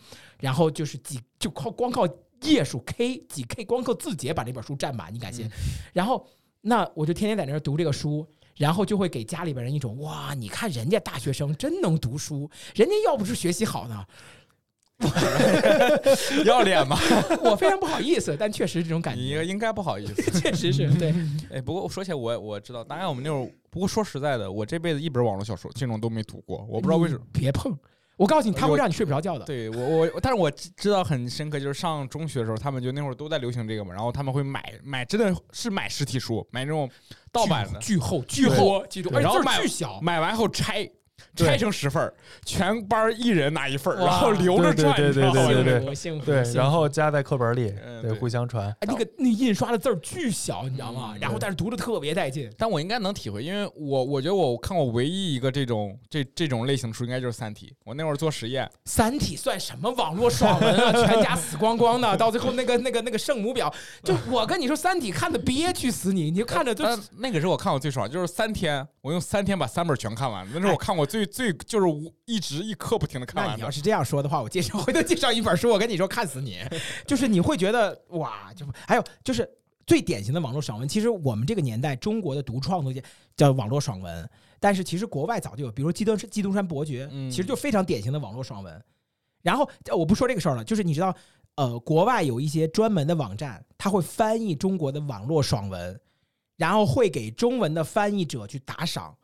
然后就是几就靠光靠页数 K 几 K，光靠字节把这本书占满，你敢信？然后那我就天天在那儿读这个书。然后就会给家里边人一种哇，你看人家大学生真能读书，人家要不是学习好呢，[LAUGHS] 要脸吗？[LAUGHS] 我非常不好意思，但确实这种感觉，你应该不好意思。[LAUGHS] 确实是对。哎，不过说起来，我我知道，大概我们那会儿，不过说实在的，我这辈子一本网络小说这种都没读过，我不知道为什么。别碰，我告诉你，他会让你睡不着觉的。对我我，但是我知知道很深刻，就是上中学的时候，他们就那会儿都在流行这个嘛，然后他们会买买，真的是买实体书，买那种盗版的，巨厚、巨厚、巨多，而且字儿对然后买巨小。买完后拆。[LAUGHS] 对拆成十份儿，全班一人拿一份儿，然后留着对转，对对你知道吗对对然后加在课本里，对，互相传。哎，那个那印刷的字儿巨小，你知道吗？嗯然后但是读的特别带劲。但我应该能体会，因为我我觉得我看过唯一一个这种这这种类型的书，应该就是《三体》。我那会儿做实验，《三体》算什么网络爽文啊？[LAUGHS] 全家死光光的，到最后那个那个那个圣母婊，就我跟你说，《三体》看的憋屈死你，你就看着就但那个是我看过最爽，就是三天，我用三天把三本全看完，那是我看过最最就是无一直一刻不停的看完的。那你要是这样说的话，我介绍回头介绍一本书，我跟你说看死你，就是你会觉得哇，就还有就是最典型的网络爽文，其实我们这个年代中国的独创东西叫网络爽文，但是其实国外早就有，比如《基督基督山伯爵》，嗯其实就非常典型的网络爽文。然后呃我不说这个事儿了，就是你知道，呃，国外有一些专门的网站，它会翻译中国的网络爽文，然后会给中文的翻译者去打赏，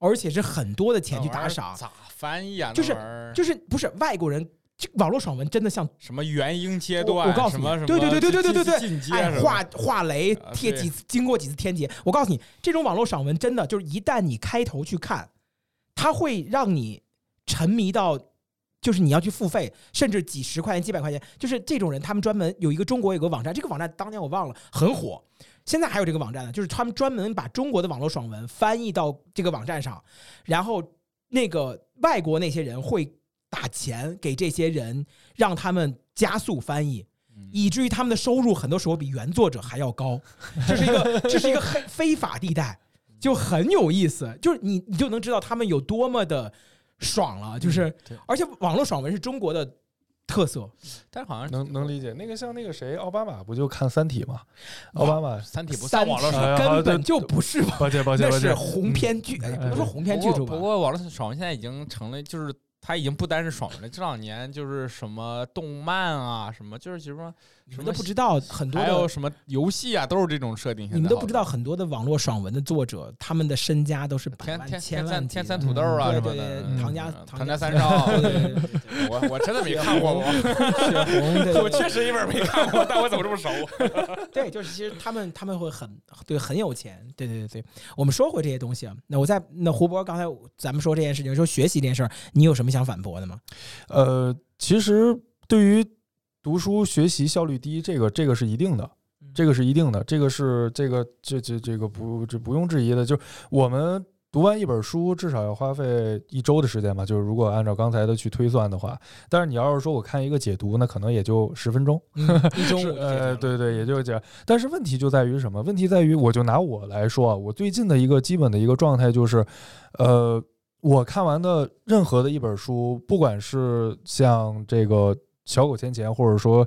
而且是很多的钱去打赏。咋翻译啊？就是就是不是外国人，这网络爽文真的像什么元婴阶段，我我告诉你对对对对对对对对哎画画雷贴几次，经过几次天劫。我告诉你，这种网络爽文真的就是一旦你开头去看，它会让你沉迷到。就是你要去付费，甚至几十块钱、几百块钱，就是这种人，他们专门有一个中国有个网站，这个网站当年我忘了，很火，现在还有这个网站呢，就是他们专门把中国的网络爽文翻译到这个网站上，然后那个外国那些人会打钱给这些人，让他们加速翻译，嗯以至于他们的收入很多时候比原作者还要高。[LAUGHS] 这是一个这是一个黑非法地带，就很有意思。就是你你就能知道他们有多么的爽了，就是而且网络爽文是中国的特色。但是好像能能理解。那个像那个谁，奥巴马不就看《三体》吗？奥巴马，三体不三体算网络爽哎呀好对根本就不是吧，抱歉抱歉那是抱歉，鸿篇巨，哎，不能说鸿篇巨著吧不过网络爽文现在已经成了，就是它已经不单是爽文了。这两年就是什么动漫啊，什么就是什么你们都不知道很多的，还有什么游戏啊，都是这种设定。你们都不知道很多的网络爽文的作者，他们的身家都是百万、千万天三土豆啊对什么的，对对嗯唐家嗯唐唐家家三少，对对对对我我真的没看过，我血红，对对 [LAUGHS] 我确实一本没看过，但我怎么这么熟？[LAUGHS] 对，就是其实他们他们会很对很有钱，对对对对。我们说回这些东西啊，那我在那胡博刚才咱们说这件事情，说学习这件事儿，你有什么想反驳的吗？呃，其实对于读书学习效率低，这个这个是一定的，这个是一定的，这个是这个这这这个不这不用质疑的，就是我们。读完一本书至少要花费一周的时间吧，就是如果按照刚才的去推算的话，但是你要是说我看一个解读，那可能也就十分钟，嗯一中午 [LAUGHS] 就解决呃，对对，也就是这样。但是问题就在于什么？问题在于，我就拿我来说啊，我最近的一个基本的一个状态就是，呃，我看完的任何的一本书，不管是像这个小狗钱钱，或者说，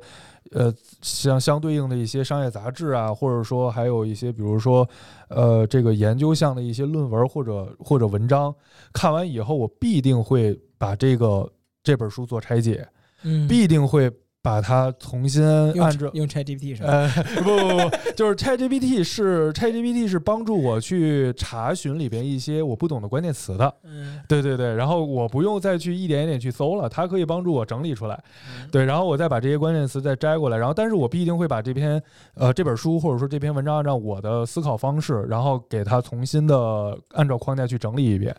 呃，相相对应的一些商业杂志啊，或者说还有一些，比如说，呃，这个研究项的一些论文或者或者文章，看完以后，我必定会把这个这本书做拆解，嗯，必定会把它重新用按照。用 ChatGPT 是吧？呃，[LAUGHS] 不不不不，就是 ChatGPT 是 ChatGPT 是帮助我去查询里边一些我不懂的关键词的，嗯，对对对，然后我不用再去一点一点去搜了，它可以帮助我整理出来，嗯对，然后我再把这些关键词再摘过来，然后但是我必定会把这篇呃这本书或者说这篇文章按照我的思考方式，然后给它重新的按照框架去整理一遍。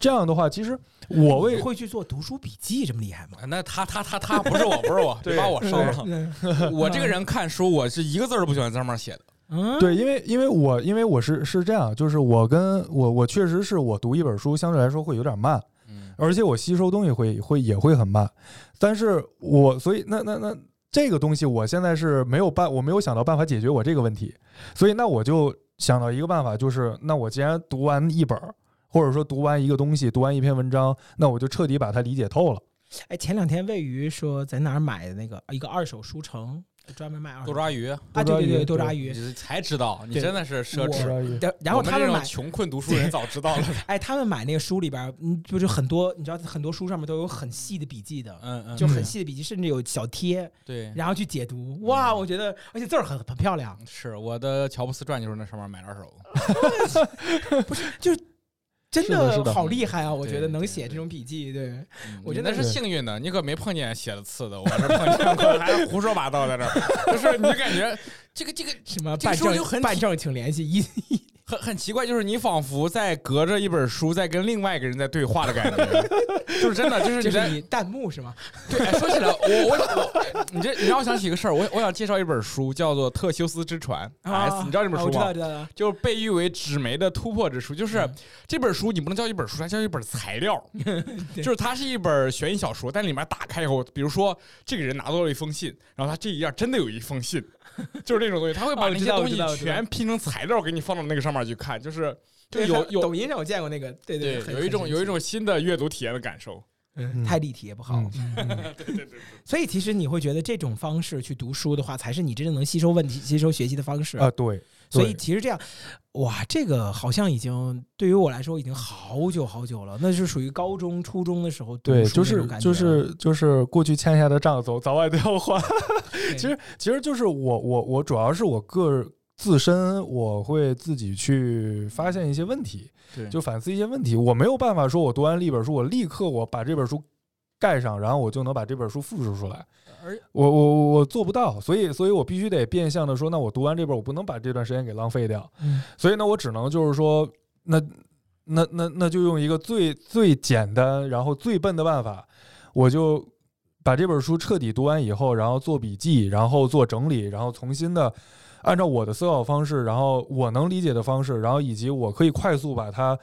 这样的话，其实我为会去做读书笔记这么厉害吗？那他他他他不是我，不是我，[LAUGHS] 别把我烧了。嗯 [LAUGHS] 我这个人看书，我是一个字儿都不喜欢在上面写的。嗯，对，因为因为我因为我是是这样，就是我跟我我确实是我读一本书相对来说会有点慢，嗯，而且我吸收东西会会也会很慢，但是我所以那那那这个东西我现在是没有办，我没有想到办法解决我这个问题，所以那我就想到一个办法，就是那我既然读完一本儿，或者说读完一个东西，读完一篇文章，那我就彻底把它理解透了。哎，前两天魏鱼说在哪儿买的那个一个二手书城，专门卖二手多抓鱼，啊，对对对，多抓鱼。你才知道，你真的是奢侈。然然后他们买，穷困读书人早知道了。[LAUGHS] 哎，他们买那个书里边，嗯，就是很多，你知道，很多书上面都有很细的笔记的，嗯嗯，就很细的笔记，甚至有小贴，对。然后去解读。哇，我觉得，而且字儿很很漂亮，是我的乔布斯传就是那上面买的二手。[LAUGHS] 不是，[LAUGHS] 就是真的好厉害啊！我觉得能写这种笔记，对，嗯我觉得那是幸运的，你可没碰见写的次的，我这碰见过，还是胡说八道在这儿。就是你感觉这个这个什么办证办证请联系一一，很很奇怪，就是你仿佛在隔着一本书在跟另外一个人在对话的感觉，[LAUGHS] 就是真的，就是你在是你弹幕是吗？[LAUGHS] 对，哎说起来，我我我，你这你让我想起一个事儿，我我想介绍一本书，叫做《特修斯之船》S，你知道这本书吗？啊我知道，知道。就是被誉为纸媒的突破之书，就是嗯这本书你不能叫一本书，它叫一本材料，[LAUGHS] 就是它是一本悬疑小说，但里面打开以后，比如说这个人拿到了一封信，然后他这一页真的有一封信，[LAUGHS] 就是这种东西，他会把那些东西全拼成材料给你放到那个上面去看，就是就有对有抖音上我见过那个，对对很有一种有一种新的阅读体验的感受。嗯太立体也不好。嗯嗯 [LAUGHS] 对对对对，所以其实你会觉得这种方式去读书的话，才是你真正能吸收问题、吸收学习的方式啊，对，所以其实这样，哇，这个好像已经对于我来说已经好久好久了，那是属于高中、初中的时候读对，书就是就是就是过去欠下的账早早晚都要还。对其实其实就是我我我主要是我个自身我会自己去发现一些问题，对就反思一些问题。我没有办法说我读完了一本书，我立刻我把这本书盖上，然后我就能把这本书复制出来。而我我我我做不到，所以所以我必须得变相的说，那我读完这本，我不能把这段时间给浪费掉。嗯所以呢，我只能就是说，那那那那就用一个最最简单，然后最笨的办法，我就把这本书彻底读完以后，然后做笔记，然后做整理，然后重新的按照我的思考方式，然后我能理解的方式，然后以及我可以快速把它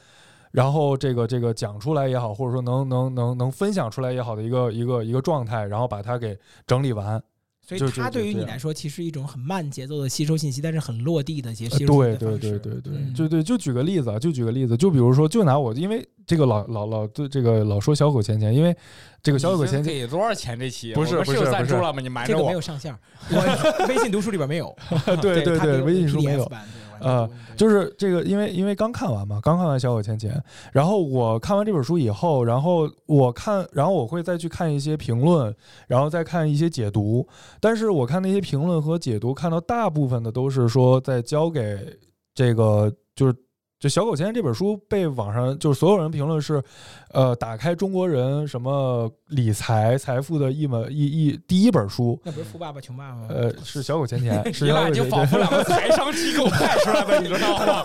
然后这个这个讲出来也好，或者说能能能能分享出来也好的一个一个一个状态，然后把它给整理完。所以它对于你来说，其实一种很慢节奏的吸收信息，但是很落地的接呃吸收信息对对的方式对对对，嗯就对，就举个例子啊，就举个例子，就比如说，就拿我，因为这个老老老对这个老说小狗钱钱，因为这个小狗钱钱，给多少钱这期？不是不是赞助了吗？你瞒着我这个没有。上线，我 [LAUGHS] 微信读书里边没有。对 [LAUGHS] 对对，微信读书没有，呃就是这个，因为因为刚看完嘛，刚看完《小狗钱钱》，然后我看完这本书以后，然后我看，然后我会再去看一些评论，然后再看一些解读。但是我看那些评论和解读，看到大部分的都是说在交给这个就是。就《小狗钱钱》这本书被网上就是所有人评论是，呃，打开中国人什么理财财富的一门一一第一本书，那不是富爸爸穷爸爸吗？呃，是《小狗钱钱》，[LAUGHS] 是你俩就仿佛两个财商机构派出来的，你知道吗？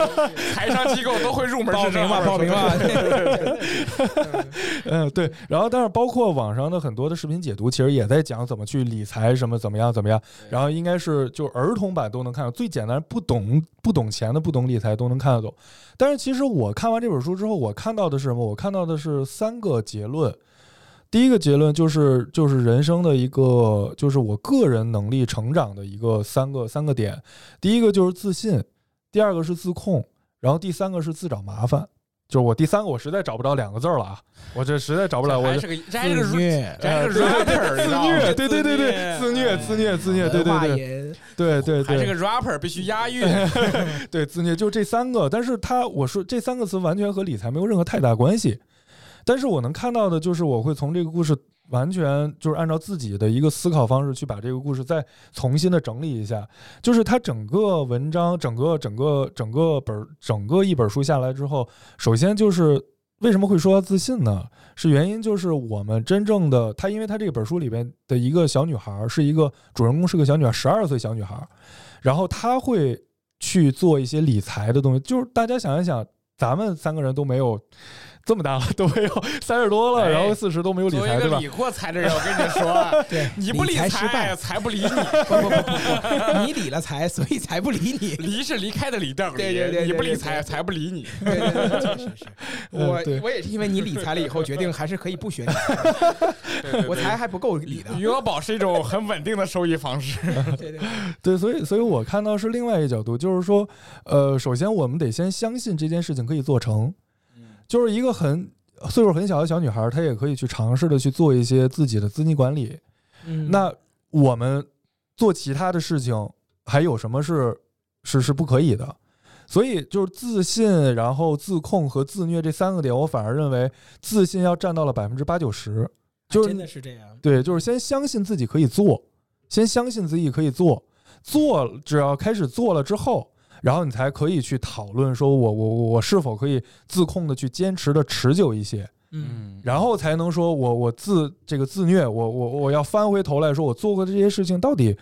财商机构都会入门报名吧，报名吧。[LAUGHS] 嗯，对。然后，但是包括网上的很多的视频解读，其实也在讲怎么去理财，什么怎么样怎么样。然后应该是就儿童版都能看到，最简单不懂不懂钱的、不懂理财都能看得懂。但是其实我看完这本书之后，我看到的是什么？我看到的是三个结论。第一个结论就是就是人生的一个就是我个人能力成长的一个三个三个点。第一个就是自信，第二个是自控，然后第三个是自找麻烦。就是我第三个我实在找不着两个字儿了啊，我这实在找不了，我这是个这还是个自虐这还是个 rapper，自虐，对对对对，自虐自虐自虐，对对对文化也对对还是个 rapper，必须押韵。[LAUGHS] 对自虐，就这三个，但是他我说这三个词完全和理财没有任何太大关系，但是我能看到的就是我会从这个故事完全就是按照自己的一个思考方式去把这个故事再重新的整理一下，就是它整个文章整个整个整个本整个一本书下来之后，首先就是。为什么会说到自信呢？是原因就是我们真正的他，因为他这本书里边的一个小女孩，是一个主人公是个小女孩，十二岁小女孩，然后她会去做一些理财的东西。就是大家想一想，咱们三个人都没有这么大了，都没有三十多了，哎然后四十都没有理财，对吧？作为一个理过财的人，我跟你说，[LAUGHS] 对你不理财失败财，，不理你。[LAUGHS] 不不不不不，你理了财，所以财不理你。[LAUGHS] 离是离开的离，邓对对对对你不理财，财不理你。对对对，确实是。我我也是因为你理财了以后，决定还是可以不学理财，对对对我财还不够理的。余额宝是一种很稳定的收益方式。对对，对，所以所以我看到是另外一个角度，就是说，呃，首先我们得先相信这件事情可以做成，就是一个很岁数很小的小女孩，她也可以去尝试的去做一些自己的资金管理。嗯那我们做其他的事情，还有什么是是是不可以的？所以就是自信，然后自控和自虐这三个点，我反而认为自信要占到了百分之八九十，就是真的是这样。对，就是先相信自己可以做，先相信自己可以做，做只要开始做了之后，然后你才可以去讨论说我我我我是否可以自控的去坚持的持久一些，嗯，然后才能说我我自这个自虐，我我我要翻回头来说我做过的这些事情到底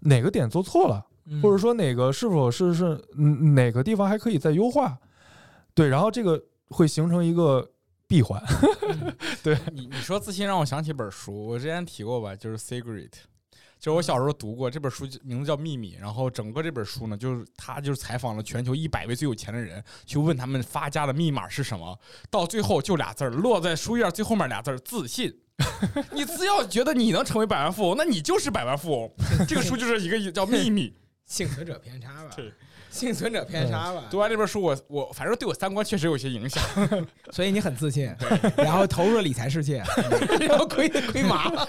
哪个点做错了，嗯。或者说哪个是否是是嗯哪个地方还可以再优化，对，然后这个会形成一个闭环，[LAUGHS] 对。你你说自信让我想起本书，我之前提过吧，就是《Secret》，就是我小时候读过这本书，名字叫《秘密》。然后整个这本书呢，就是他就是采访了全球一百位最有钱的人，去问他们发家的密码是什么。到最后就俩字儿，落在书页最后面俩字儿：自信。[LAUGHS] 你只要觉得你能成为百万富翁，那你就是百万富翁。[LAUGHS] 这个书就是一个叫秘密。幸存者偏差吧？对，[LAUGHS] 幸存者偏差吧？读完这本书，我我反正对我三观确实有些影响。[LAUGHS] 所以你很自信，然后投入了理财世界，[LAUGHS] 然后亏亏麻了，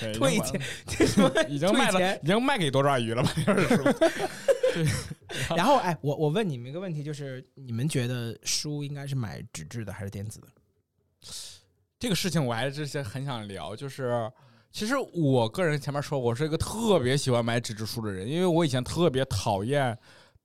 对退钱，这什么已经卖了，已经卖给多抓鱼了吧？这本书。然后哎，我我问你们一个问题，就是你们觉得书应该是买纸质的还是电子的？这个事情我还是是很想聊，就是其实我个人前面说，我是一个特别喜欢买纸质书的人，因为我以前特别讨厌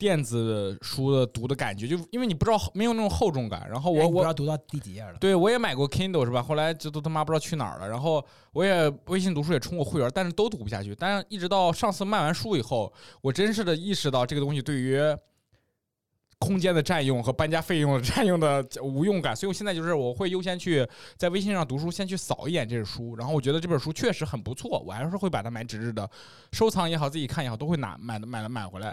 电子书的读的感觉，就因为你不知道没有那种厚重感。然后我哎不知我道读到第几页了？对我也买过 Kindle 是吧？后来这都他妈不知道去哪儿了。然后我也微信读书也充过会员，但是都读不下去。但是一直到上次卖完书以后，我真实的意识到这个东西对于空间的占用和搬家费用的占用的无用感，所以我现在就是我会优先去在微信上读书，先去扫一眼这本书，然后我觉得这本书确实很不错，我还是会把它买纸质的，收藏也好，自己看也好，都会拿买的买了买回来。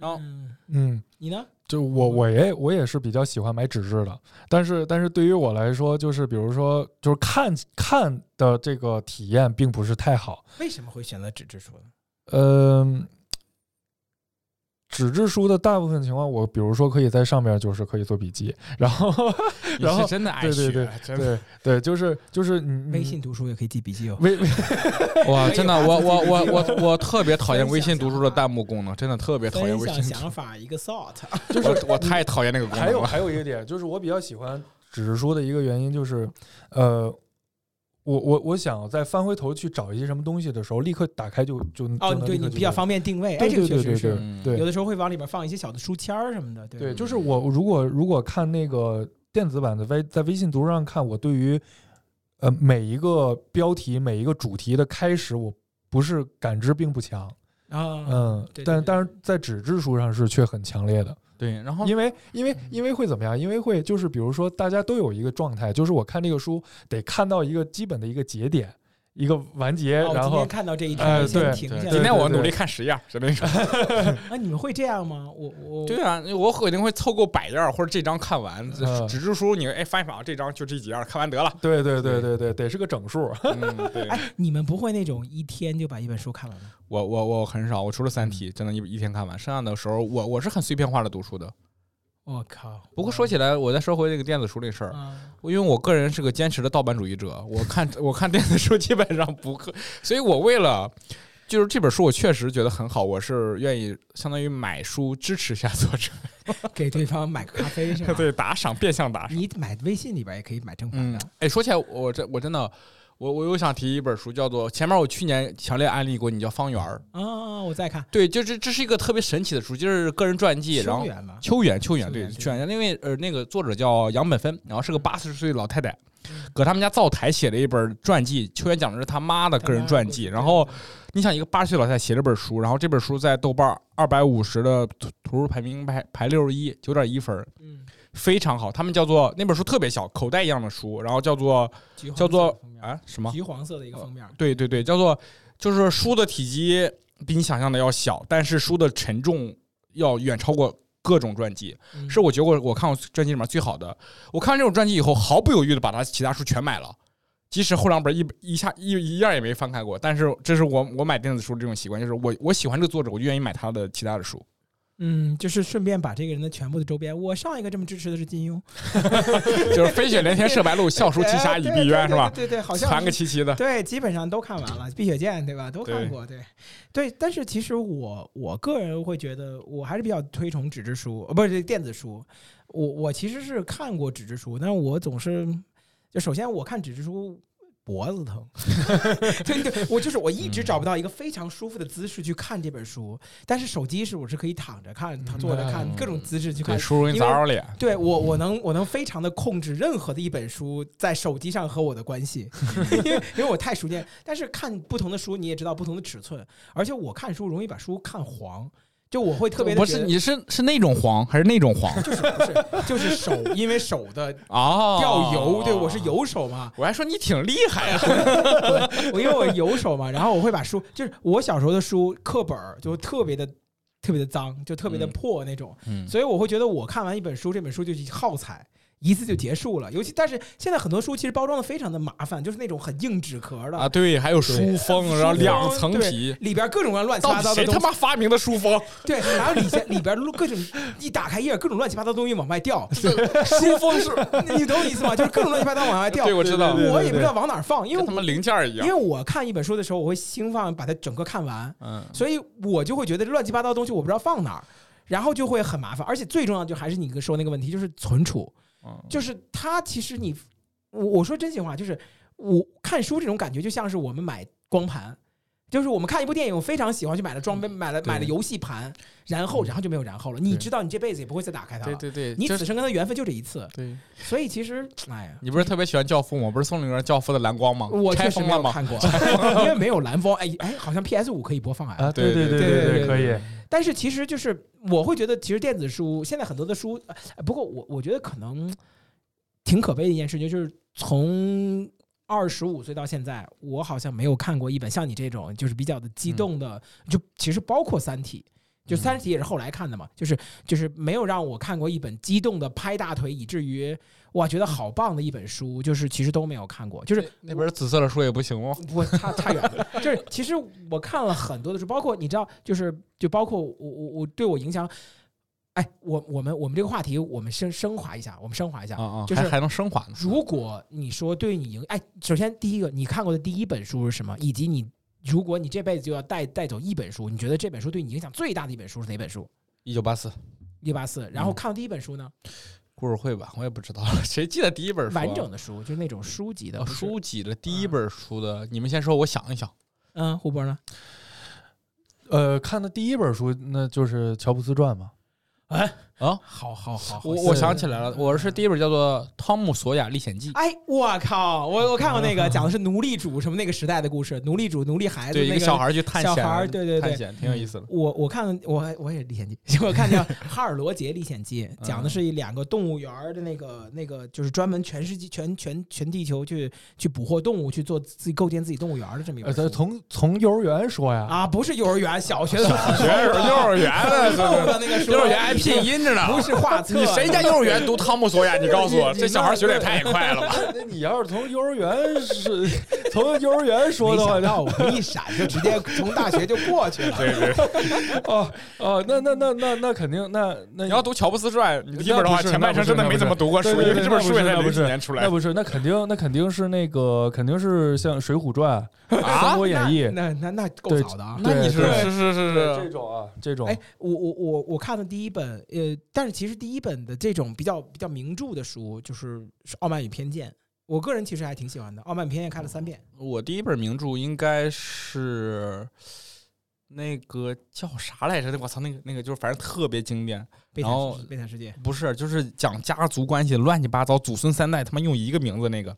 然后嗯，嗯。你呢？就我我也我也是比较喜欢买纸质的，但是但是对于我来说，就是比如说就是看看的这个体验并不是太好。为什么会选择纸质书呢？嗯，纸质书的大部分情况，我比如说可以在上面就是可以做笔记，然后 [LAUGHS] 然后是真的爱对对，对对对，就是就是你微信读书也可以记笔记哦。[LAUGHS] 微微哇，真的，我我我我我我 [LAUGHS] 特别讨厌微信读书的弹幕功能，真的特别讨厌微信。想法，一个 thought。就是我太讨厌那个功能还有能了。还有一个点，就是我比较喜欢纸质书的一个原因就是，呃，我我我想再翻回头去找一些什么东西的时候，立刻打开就就哦，对你比较方便定位，哎，对这个对对对对确实是。嗯对。有的时候会往里边放一些小的书签儿什么的，对对，就是我如果如果看那个电子版的微在微信读书上看，我对于呃每一个标题每一个主题的开始，我不是感知并不强，啊，嗯，但但是在纸质书上是却很强烈的，对，然后因为因为因为会怎么样？因为会就是比如说大家都有一个状态，就是我看这个书得看到一个基本的一个节点，一个完结，哦然后今天看到这一哎条，先停下来。今天我努力看十页，是那种。[LAUGHS] 啊，你们会这样吗？我我对啊，我肯定会凑够百页儿或者这章看完。嗯纸质书你哎翻一翻啊，这章就这几页儿，看完得了。对对对对对，得是个整数。嗯，对。哎，你们不会那种一天就把一本书看完吗？我我我很少，我除了《三体》真的一一天看完，剩下的时候我我是很碎片化的读书的。我靠！不过说起来，我再说回这个电子书这事儿，啊，因为我个人是个坚持的盗版主义者，我看我看电子书基本上不看，所以我为了就是这本书我确实觉得很好，我是愿意相当于买书支持一下作者，[LAUGHS] 给对方买个咖啡是吧？[LAUGHS] 对，打赏变相打赏。你买微信里边也可以买正版嗯的。，哎，说起来，我这我真的，我我又想提一本书，叫做前面我去年强烈安利过你，叫《方圆儿》。啊，我在看对，就这这是一个特别神奇的书，就是个人传记，然后秋远吧，秋远，对，秋远因为呃，那个作者叫杨本芬，然后是个八十岁老太太嗯，搁他们家灶台写了一本传记。秋远讲的是他妈的个人传记，然后你想一个八十岁老太太写了本书，然后这本书在豆瓣二百五十的图图书排名排排六十一，九点一分，嗯，非常好。他们叫做那本书特别小，口袋一样的书，然后叫做叫做啊什么？橘黄色的一个封面，对对对，叫做就是书的体积比你想象的要小，但是书的沉重要远超过各种传记。嗯是我觉得我我看过传记里面最好的。我看完这种传记以后，毫不犹豫的把它其他书全买了，即使后两本一一下一一页也没翻开过。但是这是我我买电子书的这种习惯，就是我我喜欢这个作者，我就愿意买他的其他的书。嗯，就是顺便把这个人的全部的周边，我上一个这么支持的是金庸，[LAUGHS] 就是飞雪连天射白鹿，[LAUGHS] 笑书奇侠倚碧鸳，是吧？对对对，好像传个是齐齐的。对，基本上都看完了，《碧血剑》对吧？都看对过，对对。但是其实我我个人会觉得，我还是比较推崇纸质书，呃，不是电子书。我我其实是看过纸质书，但是我总是就首先我看纸质书。脖子疼，[LAUGHS] 对对，我就是我一直找不到一个非常舒服的姿势去看这本书，但是手机是我是可以躺着看，躺坐着看，嗯。各种姿势去对，看，书容易因为砸着脸。对我，我能我能非常的控制任何的一本书在手机上和我的关系，[LAUGHS] 因为因为我太熟练。但是看不同的书，你也知道不同的尺寸，而且我看书容易把书看黄，就我会特别的不是，你是是那种黄还是那种黄？就是不是 [LAUGHS] 就是手，因为手的啊，[LAUGHS] 掉油，对我是油手嘛，我还说你挺厉害啊。[LAUGHS] 我因为我油手嘛，然后我会把书，就是我小时候的书课本就特别的特别的脏，就特别的嗯。破那种，嗯，所以我会觉得我看完一本书，这本书就耗材。一次就结束了，尤其但是现在很多书其实包装的非常的麻烦，就是那种很硬纸壳的啊，对，还有书封，然后两层皮。里边各种各样乱七八糟的东西，他妈发明的书封？对，然后里边里边各种一打开页，各种乱七八糟的东西往外掉，书封是，[LAUGHS] 你懂我意思吗？就是各种乱七八糟往外掉，对，我知道，我也不知道往哪儿放，因为我他们零件一样。因为我看一本书的时候，我会兴放把它整个看完，嗯，所以我就会觉得乱七八糟的东西我不知道放哪儿，然后就会很麻烦，而且最重要就还是你哥说那个问题，就是存储。就是他其实你，我我说真心话，就是我看书这种感觉就像是我们买光盘，就是我们看一部电影，我非常喜欢，去买了装备，买了买了游戏盘，然后然后就没有然后了。你知道，你这辈子也不会再打开它了。对对对，你此生跟他缘分就这一次，对。所以其实，哎呀，你不是特别喜欢教父吗？我不是送了你个教父的蓝光吗？我确实？没有看过，因为没有蓝光。哎哎，好像 PS 五可以播放啊。啊，对对对对对对，可以。但是其实就是我会觉得，其实电子书现在很多的书，呃不过我我觉得可能挺可悲的一件事情，就是从二十五岁到现在，我好像没有看过一本像你这种就是比较的激动的，就其实包括《三体》，就《嗯三体》也是后来看的嘛，就是就是没有让我看过一本激动的拍大腿，以至于哇觉得好棒的一本书，就是其实都没有看过。就是那本紫色的书也不行吗？我差差远了，就是其实我看了很多的书，包括你知道，就是就包括我我我对我影响。哎，我我们我们这个话题，我们升升华一下，我们升华一下。啊啊，就是还还能升华呢。如果你说对你影，哎，首先第一个，你看过的第一本书是什么？以及你，如果你这辈子就要带带走一本书，你觉得这本书对你影响最大的一本书是哪本书？一九八四一八四。然后看的第一本书呢，故事会吧，我也不知道了，谁记得第一本书啊？完整的书，就是那种书籍的哦不是书籍的第一本书的，你们先说，我想一想。嗯，胡博呢？呃，看的第一本书那就是《乔布斯传》嘛。哎啊，好好好，我我想起来了，我是第一本叫做《汤姆·索亚历险记》。哎，我靠！我我看过那个 [LAUGHS] 讲的是奴隶主什么那个时代的故事，奴隶主、奴隶孩子，对，一那个小孩儿去探险，小孩儿对对对探险挺有意思的。我我看我我也历险记，我看叫《哈尔罗杰历险记》，讲的是一两个动物园儿的那个那个，就是专门全世界全全全地球去去捕获动物，去做自己构建自己动物园儿的这么一呃，本书。咱从从幼儿园说呀，啊，不是幼儿园，小学的时候学幼儿园的，[LAUGHS] 幼儿园还拼音着呢。不是画册。你谁家幼儿园读汤姆·索亚？你告诉我，[LAUGHS] 这小孩学的也太快了吧？[LAUGHS] 那你要是从幼儿园是 [LAUGHS] 从幼儿园说的话没想，到我一闪就直接从大学就过去了。对对，哦哦，那那那那那肯定，那那你要读《乔布斯传》，你基本的话，前半生真的没怎么读过书，那不是因为这本书也才零那不是几年出来那不是，那肯定那肯定是那个肯定是像《水浒传》《啊三国演义》那那那够对早的啊！那你是是是是是这是，种啊，这种哎，我我我我看的第一本，呃，但是其实第一本的这种比较比较名著的书，就是是《傲慢与偏见》，我个人其实还挺喜欢的，《傲慢与偏见》看了三遍。我第一本名著应该是那个叫啥来着？我操，那个那个就是反正特别经典，悲惨悲惨世界，不是就是讲家族关系乱七八糟，祖孙三代他妈用一个名字那个。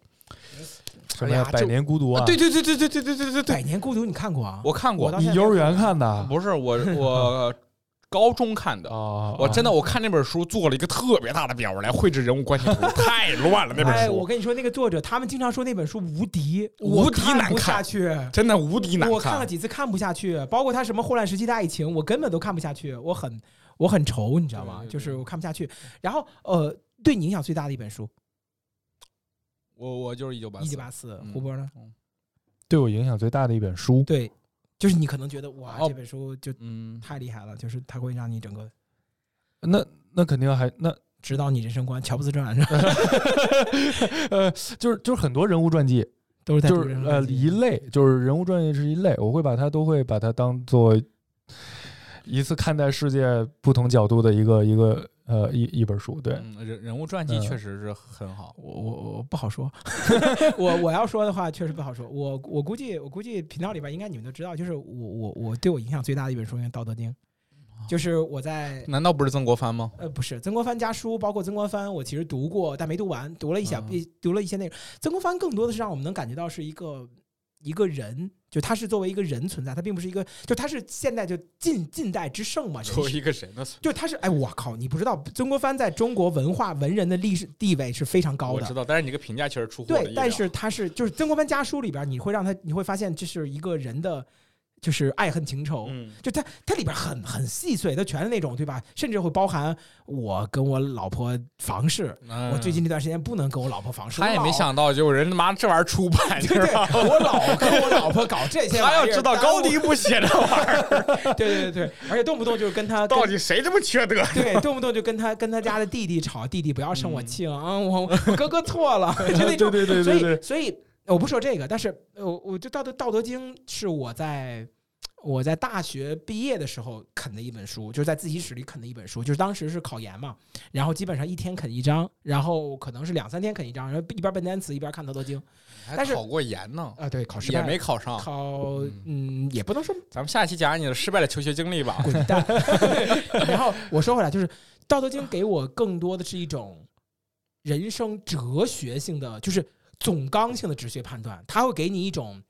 什么呀，《百年孤独》啊？对对对对对对对对对对，百年孤独你看过啊？我看过你幼儿园看的？不是我我高中看的。啊，我真的，我看那本书做了一个特别大的表来绘制人物关系图，[LAUGHS] 太乱了那本哎，我，跟你说，那个作者他们经常说那本书无敌，无敌难看下去。真的无敌难看我看了几次看不下去，包括他什么《霍乱时期的爱情》，我根本都看不下去，我很我很愁，你知道吗？对对对就是我看不下去。然后呃，对你影响最大的一本书，我我就是一九八一九八四，嗯胡波呢？对我影响最大的一本书，对，就是你可能觉得哇，哦这本书就嗯，太厉害了，就是它会让你整个那那肯定还那指导你人生观。乔布斯传是吧？[LAUGHS] 呃，就是就是很多人物传记，[LAUGHS] 都是在就是呃一类，就是人物传记是一类，我会把它都会把它当做一次看待世界不同角度的一个一个呃一一本书，对，嗯人人物传记嗯确实是很好。我我我不好说，[LAUGHS] 我我要说的话确实不好说。我我估计我估计频道里边应该你们都知道，就是我我我对我影响最大的一本书应该《道德经》，就是我在 [LAUGHS] 难道不是曾国藩吗？呃不是曾国藩家书，包括曾国藩我其实读过，但没读完，读了一小嗯读了一些内容。曾国藩更多的是让我们能感觉到是一个一个人，就他是作为一个人存在，他并不是一个，就他是现代就近近代之圣嘛，人作为是一个人呢？就他是哎我靠，你不知道曾国藩在中国文化文人的历史地位是非常高的我知。道，但是你这个评价确实出乎对但是他是就是曾国藩家书里边，你会让他你会发现这是一个人的，就是爱恨情仇。嗯，就它它里边很很细碎，它全是那种对吧？甚至会包含我跟我老婆房事，我最近这段时间不能跟我老婆房事。他也没想到，就人他妈这玩意儿出版，[LAUGHS] 你对？我老跟我老婆搞这些 [LAUGHS] 他要知道高低不写这玩意儿，[LAUGHS] 对对对对，而且动不动就跟他跟到底谁这么缺德？对，动不动就跟他跟他家的弟弟吵，弟弟不要生我嗯气了啊！我我哥哥错了，就那种。对对对所对以所以我不说这个，但是呃我我就道德道德经是我在我在大学毕业的时候啃的一本书，就是在自习室里啃的一本书，就是当时是考研嘛，然后基本上一天啃一章，然后可能是两三天啃一章，然后一边背单词一边看道德经但是考过研呢，啊，对，考失也没考上。考嗯也不能说咱们下期讲讲你的失败的求学经历吧。滚蛋。[LAUGHS] 然后我说回来，就是《道德经》给我更多的是一种人生哲学性的，就是总纲性的哲学判断，它会给你一种，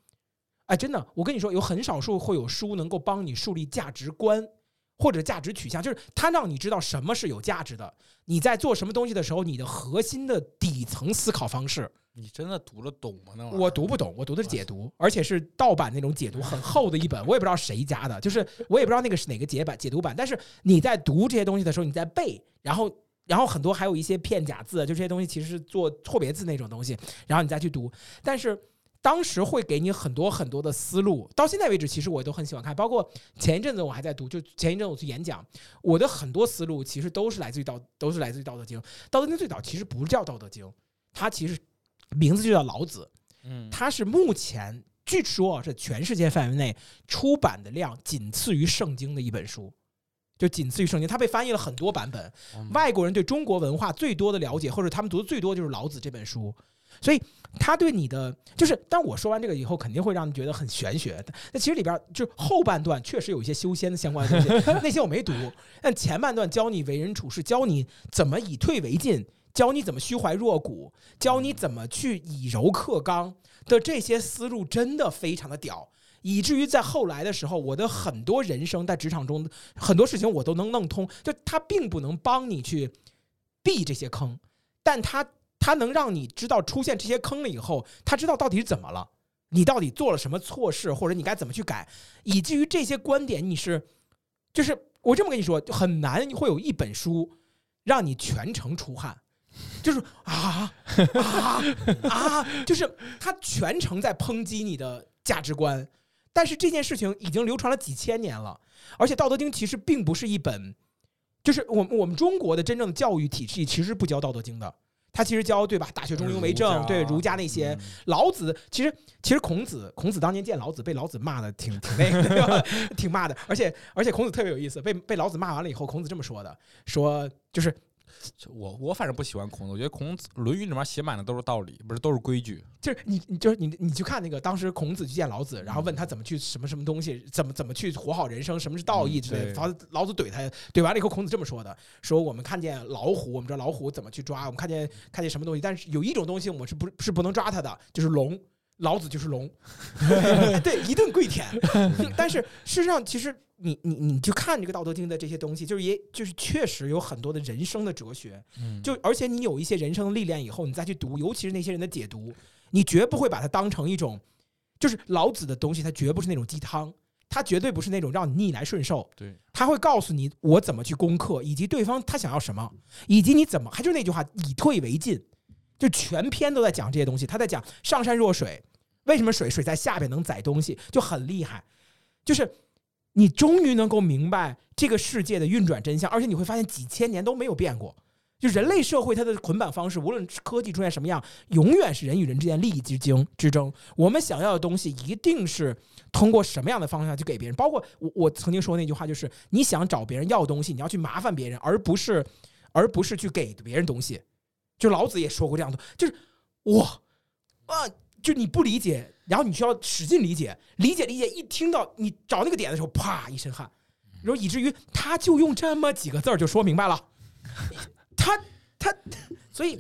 哎，真的，我跟你说，有很少数会有书能够帮你树立价值观。或者价值取向，就是它让你知道什么是有价值的。你在做什么东西的时候，你的核心的底层思考方式，你真的读了懂吗？那我读不懂，我读的是解读，而且是盗版那种解读，很厚的一本，我也不知道谁家的，就是我也不知道那个是哪个解版解读版。但是你在读这些东西的时候，你在背，然后然后很多还有一些片假字，就这些东西其实是做错别字那种东西，然后你再去读，但是。当时会给你很多很多的思路，到现在为止，其实我都很喜欢看。包括前一阵子我还在读，就前一阵我去演讲，我的很多思路其实都是来自于道，都是来自于《道德经》。《道德经》最早其实不叫《道德经》，它其实名字就叫老子。嗯，它是目前据说是全世界范围内出版的量仅次于圣经的一本书，就仅次于圣经。它被翻译了很多版本，嗯外国人对中国文化最多的了解，或者他们读的最多就是老子这本书。所以他对你的就是，但我说完这个以后，肯定会让你觉得很玄学。那其实里边就后半段确实有一些修仙的相关的东西，那些我没读。但前半段教你为人处事，教你怎么以退为进，教你怎么虚怀若谷，教你怎么去以柔克刚的这些思路，真的非常的屌。以至于在后来的时候，我的很多人生在职场中很多事情我都能弄通。就他并不能帮你去避这些坑，但他他能让你知道出现这些坑了以后，他知道到底是怎么了，你到底做了什么错事，或者你该怎么去改，以至于这些观点你是，就是我这么跟你说，就很难会有一本书让你全程出汗。就是啊啊啊！就是他全程在抨击你的价值观，但是这件事情已经流传了几千年了，而且《道德经》其实并不是一本，就是我们我们中国的真正的教育体系其实不教《道德经》的，他其实教对吧？大学中庸为儒正，对儒家那些。嗯老子其实其实孔子孔子当年见老子被老子骂的挺挺那个对吧？[LAUGHS] 挺骂的，而且而且孔子特别有意思，被被老子骂完了以后，孔子这么说的，说就是就我我反正不喜欢孔子，我觉得孔子《论语》里面写满的都是道理，不是都是规矩。就是你，你就是你，你去看那个当时孔子去见老子，然后问他怎么去什么什么东西，怎么怎么去活好人生，什么是道义嗯之类的。对然后老子怼他，怼完了以后，孔子这么说的：说我们看见老虎，我们知道老虎怎么去抓，我们看见看见什么东西，但是有一种东西我们是不是不能抓它的，就是龙。老子就是龙，[LAUGHS] 对，一顿跪舔。[LAUGHS] 但是事实上，其实你你你就看这个《道德经》的这些东西，就是也就是确实有很多的人生的哲学，嗯。就而且你有一些人生的历练以后，你再去读，尤其是那些人的解读，你绝不会把它当成一种，就是老子的东西，它绝不是那种鸡汤，它绝对不是那种让你逆来顺受，对，他会告诉你我怎么去攻克，以及对方他想要什么，以及你怎么，还就是那句话，以退为进，就全篇都在讲这些东西，他在讲上善若水，为什么水水在下边能载东西，就很厉害，就是。你终于能够明白这个世界的运转真相，而且你会发现几千年都没有变过。就人类社会它的捆绑方式，无论科技出现什么样，永远是人与人之间利益之争之争。我们想要的东西，一定是通过什么样的方向去给别人。包括我我曾经说那句话，就是你想找别人要东西，你要去麻烦别人，而不是而不是去给别人东西。就老子也说过这样的，就是哇啊，就你不理解，然后你需要使劲理解，理解理解，一听到你找那个点的时候，啪一身汗，然后以至于他就用这么几个字儿就说明白了，[LAUGHS] 他他，所以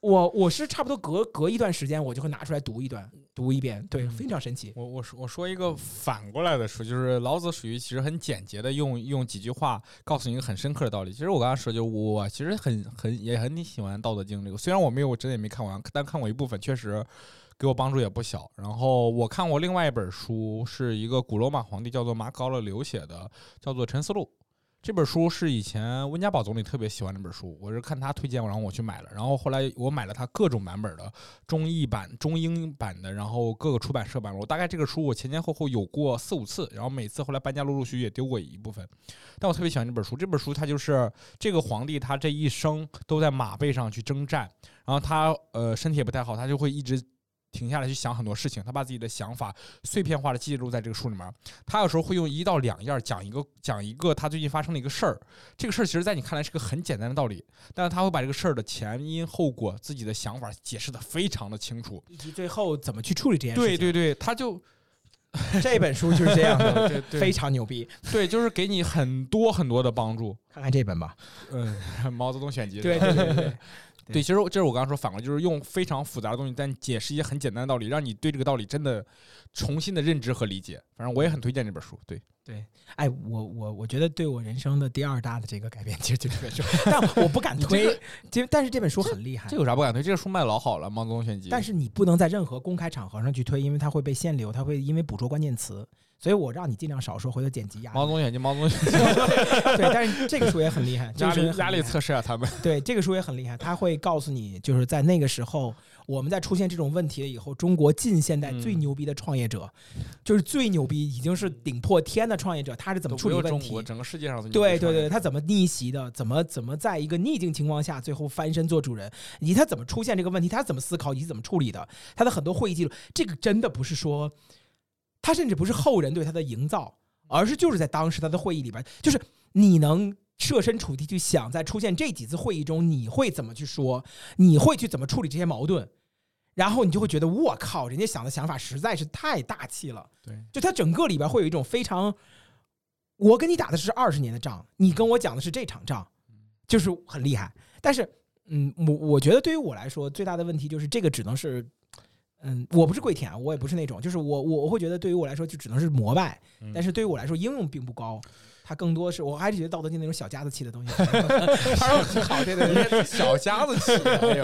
我我是差不多隔隔一段时间我就会拿出来读一段，读一遍，对，非常神奇。我我说我说一个反过来的说，就是老子属于其实很简洁的用用几句话告诉你一个很深刻的道理。其实我刚才说，就是我其实很很也很喜欢《道德经》这个，虽然我没有我真的也没看完，但看过一部分，确实给我帮助也不小。然后我看过另外一本书，是一个古罗马皇帝叫做马可·奥勒留写的，叫做《沉思录》。这本书是以前温家宝总理特别喜欢那本书，我是看他推荐，然后我去买了，然后后来我买了他各种版本的中译版、中英版的，然后各个出版社版。我大概这个书我前前后后有过四五次，然后每次后来搬家陆陆续续也丢过一部分。但我特别喜欢这本书，这本书它就是这个皇帝他这一生都在马背上去征战，然后他呃身体也不太好，他就会一直。停下来去想很多事情，他把自己的想法碎片化的记录在这个书里面。他有时候会用一到两页讲一个讲一个他最近发生的一个事儿，这个事儿其实在你看来是个很简单的道理，但是他会把这个事儿的前因后果、自己的想法解释的非常的清楚。以及最后怎么去处理这件事情。对对对，他就这本书就是这样的，对对 [LAUGHS] 非常牛逼。[LAUGHS] 对，就是给你很多很多的帮助。看看这本吧。嗯，[LAUGHS] 毛泽东选集。对对对对，对，其实这是我刚刚说反过来，就是用非常复杂的东西，但解释一些很简单的道理，让你对这个道理真的重新的认知和理解。反正我也很推荐这本书。对对，哎，我我我觉得对我人生的第二大的这个改变，其实就这本书，[LAUGHS] 但我不敢推，就但是这本书很厉害这。有啥不敢推？这个书卖老好了，《毛泽东选集》。但是你不能在任何公开场合上去推，因为它会被限流，它会因为捕捉关键词，所以我让你尽量少说，回头剪辑压。毛泽东选集，毛总眼睛，对，但是这个书也很厉害，这压个书也力压力测试啊，他们。对，这个书也很厉害，他会告诉你，就是在那个时候，我们在出现这种问题了以后，中国近现代最嗯牛逼的创业者，就是最牛逼，已经是顶破天的创业者，他是怎么处理问题？整个世界上对对对，他怎么逆袭的？怎么怎么在一个逆境情况下最后翻身做主人？以及他怎么出现这个问题？他怎么思考以及怎么处理的？他的很多会议记录，这个真的不是说，他甚至不是后人对他的营造，而是就是在当时他的会议里边，就是你能设身处地去想，在出现这几次会议中，你会怎么去说？你会去怎么处理这些矛盾？然后你就会觉得，我靠，人家想的想法实在是太大气了。对，就他整个里边会有一种非常，我跟你打的是二十年的仗，你跟我讲的是这场仗，就是很厉害。但是，嗯，我我觉得对于我来说，最大的问题就是这个只能是，嗯，我不是跪舔，我也不是那种，就是我我我会觉得对于我来说就只能是膜拜，嗯但是对于我来说应用并不高。它更多是我还是觉得《道德经》那种小家子气的东西，[LAUGHS] 还是很好。对对对，[LAUGHS] 小家子气，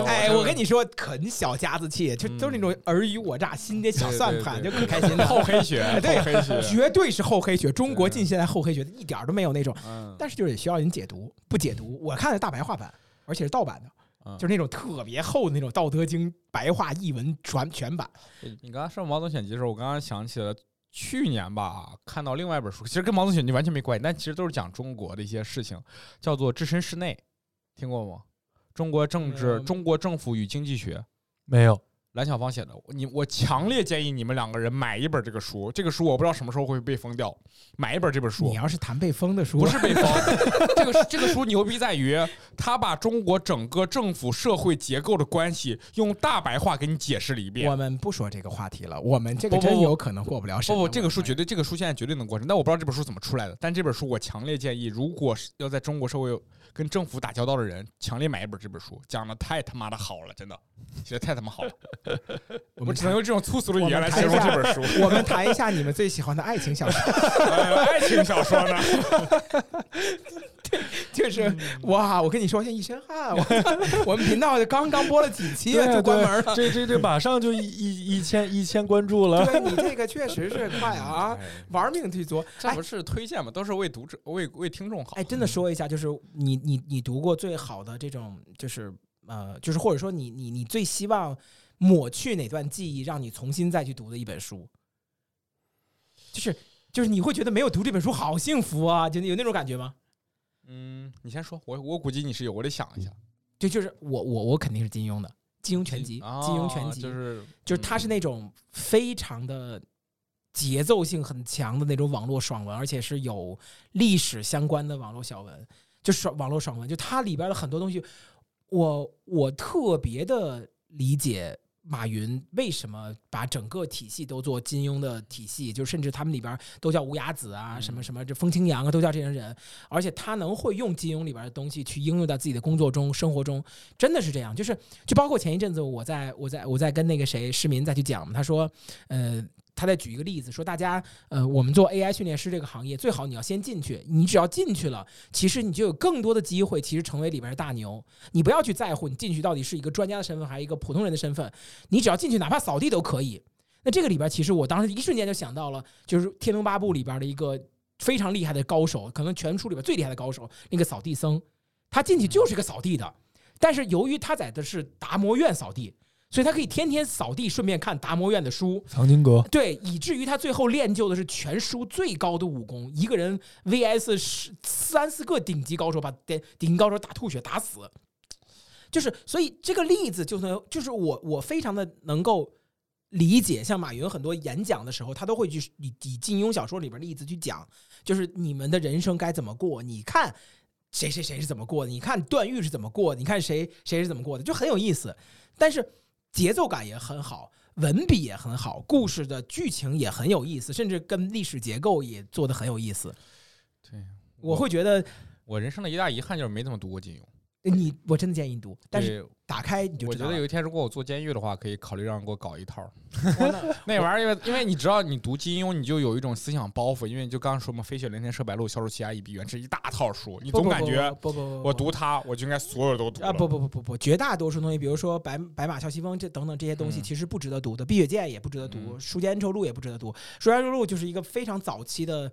哎 [LAUGHS] 我跟你你说，啃小家子气，就都是那种尔虞我诈、心点小算盘，就可开心了。厚黑学，对黑学，绝对是厚黑学，中国近现代厚黑学一点都没有那种，嗯，但是就是需要人解读，不解读，我看的是大白话版，而且是盗版的，嗯就是那种特别厚的那种《道德经》白话译文全全版。你刚刚说毛泽东选集的时候，我刚刚想起了去年吧，看到另外一本书，其实跟毛泽东选集完全没关系，但其实都是讲中国的一些事情，叫做《置身事内》，听过吗？中国政治、嗯中国政府与经济学，没有，蓝小芳写的。你我强烈建议你们两个人买一本这个书，这个书我不知道什么时候会被封掉，买一本这本书你。要是谈被封的书，不是被封，这个这个书牛逼在于，他把中国整个政府社会结构的关系用大白话给你解释了一遍我。们不说这个话题了，我们这个真有可能过不了审的。不不，这个书绝对，这个书现在绝对能过审，但我不知道这本书怎么出来的。但这本书我强烈建议，如果是要在中国社会跟政府打交道的人，强烈买一本这本书，讲的太他妈的好了，真的写的太他妈好了。我们只能用这种粗俗的语言来形容这本书。我们谈一下你们最喜欢的爱情小说，哎爱情小说呢？[LAUGHS] 就是嗯哇，我跟你说，现在一身汗。我 [LAUGHS] 我们频道刚刚播了几期对就关门了。这这这马上就一一一千一千关注了。对你 [LAUGHS] 这个确实是快啊，哎玩命去做。哎这不是推荐嘛？都是为读者、为为听众好。哎，真的说一下，就是你你你读过最好的这种，就是呃，就是或者说你你你最希望抹去哪段记忆，让你重新再去读的一本书，就是就是你会觉得没有读这本书好幸福啊，就有那种感觉吗？嗯，你先说，我我估计你是有，我得想一下。就就是我我我肯定是金庸的金庸全集，啊金庸全集就是就是它是那种非常的节奏性很强的那种网络爽文，而且是有历史相关的网络小文，就是网络爽文，就它里边的很多东西，我我特别的理解。马云为什么把整个体系都做金庸的体系？就甚至他们里边都叫无崖子啊，嗯什么什么这风清扬啊，都叫这些人。而且他能会用金庸里边的东西去应用到自己的工作中、生活中，真的是这样。就是就包括前一阵子我在我在我在跟那个谁市民再去讲，他说，呃，他在举一个例子，说大家呃，我们做 AI 训练师这个行业，最好你要先进去，你只要进去了，其实你就有更多的机会，其实成为里边的大牛。你不要去在乎你进去到底是一个专家的身份还是一个普通人的身份，你只要进去，哪怕扫地都可以。那这个里边，其实我当时一瞬间就想到了，就是《天龙八部》里边的一个非常厉害的高手，可能全书里边最厉害的高手，那个扫地僧，他进去就是一个扫地的，但是由于他在的是达摩院扫地，所以他可以天天扫地，顺便看达摩院的书。藏经阁，对，以至于他最后练就的是全书最高的武功，一个人 VS 十三四个顶级高手，把顶顶级高手打吐血打死。就是，所以这个例子就能，就是我我非常的能够理解，像马云很多演讲的时候，他都会去以以金庸小说里边的例子去讲，就是你们的人生该怎么过，你看谁谁谁是怎么过的，你看段誉是怎么过的，你看谁谁是怎么过的，就很有意思。但是节奏感也很好，文笔也很好，故事的剧情也很有意思，甚至跟历史结构也做得很有意思。对，我会觉得，我人生的一大遗憾就是没怎么读过金庸。你我真的建议你读，但是打开你就我知道了。觉得有一天如果我坐监狱的话，可以考虑让给我搞一套。[LAUGHS] 那那玩意儿，因为因为你知道，你读金庸，你就有一种思想包袱，因为你就刚刚说嘛，飞雪连天射白鹿，消除其他一笔缘，这一大套书，你总感觉不不不，我读它，我就应该所有都读啊不不不不不，绝大多数东西，比如说白白马啸西风这等等这些东西，嗯其实不值得读的。碧血剑也不值得读，嗯书剑恩仇录也不值得读。书剑恩仇录就是一个非常早期的。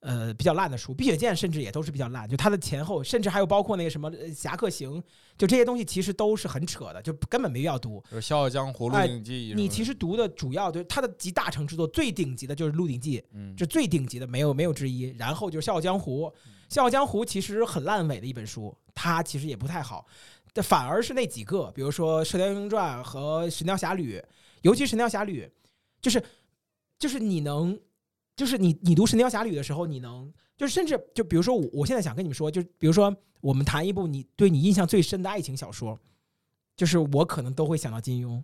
呃，比较烂的书，《碧血剑》甚至也都是比较烂，就它的前后，甚至还有包括那个什么呃《侠客行》，就这些东西其实都是很扯的，就根本没必要读。就是《笑傲江湖》《鹿哎鼎记》。你其实读的主要就是它的集大成之作，最顶级的就是《鹿鼎记》，嗯，这最顶级的，没有没有之一。然后就是《笑傲江湖》，《笑傲江湖》其实很烂尾的一本书，它其实也不太好，但反而是那几个，比如说《射雕英雄传》和《神雕侠侣》，尤其《神雕侠侣》，就是就是你能，就是你你读《神雕侠侣》的时候，你能。就是甚至就比如说我我现在想跟你们说，就比如说我们谈一部你对你印象最深的爱情小说，就是我可能都会想到金庸。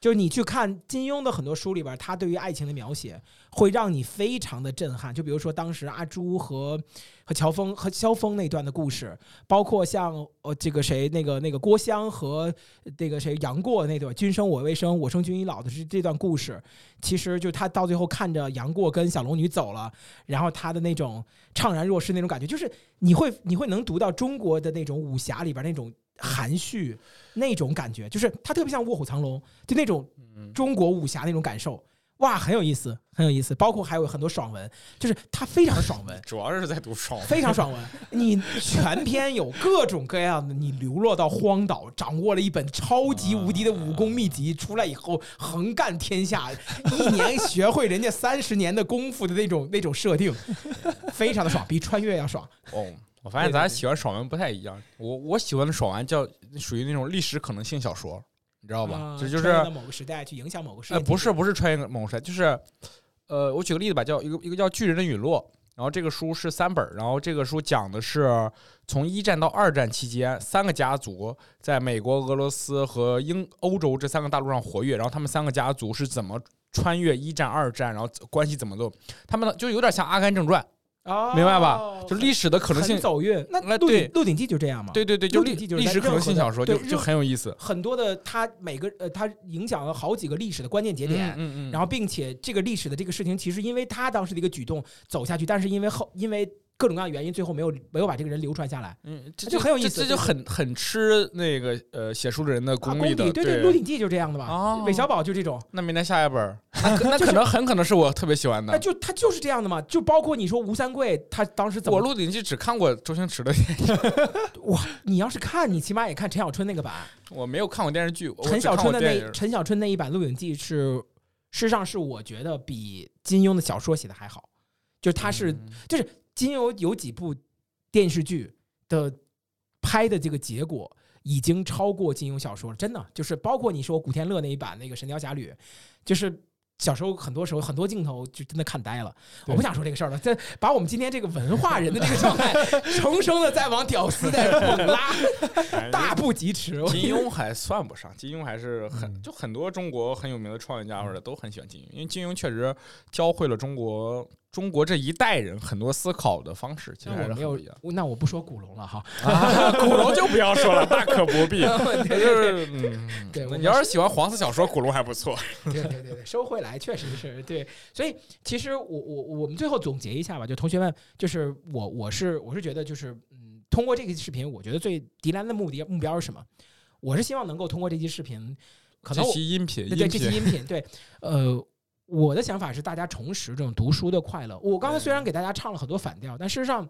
就是你去看金庸的很多书里边，他对于爱情的描写会让你非常的震撼。就比如说当时阿朱和和乔峰和萧峰那段的故事，包括像呃这个谁那个那个郭襄和那个谁杨过那段“君生我未生，我生君已老”的这这段故事，其实就他到最后看着杨过跟小龙女走了，然后他的那种怅然若失那种感觉，就是你会你会能读到中国的那种武侠里边那种含蓄那种感觉，就是它特别像《卧虎藏龙》，就那种嗯中国武侠那种感受，哇，很有意思，很有意思。包括还有很多爽文，就是它非常爽文，[LAUGHS] 主要是在读爽文。非常爽文。你全篇有各种各样的，你流落到荒岛，掌握了一本超级无敌的武功秘籍，出来以后横干天下，一年学会人家三十年的功夫的那种那种设定，非常的爽，比穿越要爽。哦，我发现咱喜欢爽文不太一样。我我喜欢的爽文叫属于那种历史可能性小说，你知道吧？啊这就是某个时代去影响某个时代。呃，不是不是穿越某个时代，就是呃，我举个例子吧，叫一个一个叫《巨人的陨落》，然后这个书是三本儿，然后这个书讲的是从一战到二战期间，三个家族在美国、俄罗斯和英欧洲这三个大陆上活跃，然后他们三个家族是怎么穿越一战、二战，然后关系怎么走，他们就有点像《阿甘正传》，哦明白吧？就历史的可能性，走运。那鹿鹿鼎记就这样嘛？对对对，就历鹿鼎记就是历史可能性小说，就就很有意思。很多的它每个呃，它影响了好几个历史的关键节点。嗯嗯，然后，并且这个历史的这个事情，其实因为他当时的一个举动走下去，但是因为后因为各种各样的原因，最后没有没有把这个人流传下来。嗯，这这就很有意思这这就就是很很吃那个呃写书的人的啊，功功力的，底对对，《鹿鼎记》就这样的吧。哦韦小宝就这种，那明天下一本儿，[LAUGHS] 那可能很可能是我特别喜欢的。那就他就是这样的嘛。就包括你说吴三桂，他当时怎么我《鹿鼎记》只看过周星驰的电影，[LAUGHS] 哇？你要是看，你起码也看陈小春那个版。我没有看过电视剧。陈小春的那陈小春那一版《鹿鼎记》是，事实上是我觉得比金庸的小说写的还好，就他是、嗯就是金庸有几部电视剧的拍的这个结果已经超过金庸小说了，真的就是包括你说古天乐那一版那个《神雕侠侣》，就是。小时候很多时候很多镜头就真的看呆了，我不想说这个事儿了。这把我们今天这个文化人的这个状态，重生的在往屌丝在猛拉，哎大不疾驰。金庸还算不上，金庸还是很嗯就很多中国很有名的创业家或者都很喜欢金庸，因为金庸确实教会了中国中国这一代人很多思考的方式，其实还那我没有是很不一样。，那我不说古龙了哈。啊，古龙就不要说了，大可不必。[LAUGHS] 对对就是嗯，[LAUGHS] 对你要是喜欢黄色小说，古龙还不错。[LAUGHS] 对对对对，收回来确实是对。所以其实我我我们最后总结一下吧，就同学们，就是我我是我是觉得就是嗯，通过这个视频，我觉得最迪兰的目的目标是什么？我是希望能够通过这期视频，可能这期音频，对这期音频，对，呃，我的想法是大家重拾这种读书的快乐。我刚才虽然给大家唱了很多反调，但事实上，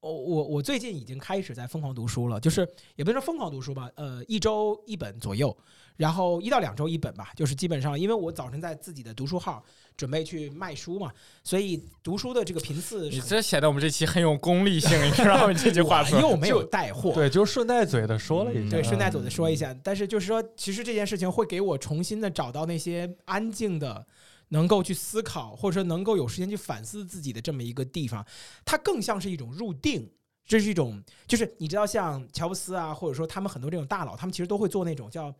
我我我最近已经开始在疯狂读书了，就是也不能说疯狂读书吧，呃，一周一本左右，然后一到两周一本吧，就是基本上，因为我早晨在自己的读书号准备去卖书嘛，所以读书的这个频次是。你这显得我们这期很有功利性，你知道吗？[LAUGHS] 这句话说又没有带货，对，就顺带嘴的说了一嗯下，对，顺带嘴的说一下，但是就是说，其实这件事情会给我重新的找到那些安静的，能够去思考，或者说能够有时间去反思自己的这么一个地方。它更像是一种入定，这是一种，就是你知道，像乔布斯啊，或者说他们很多这种大佬，他们其实都会做那种叫，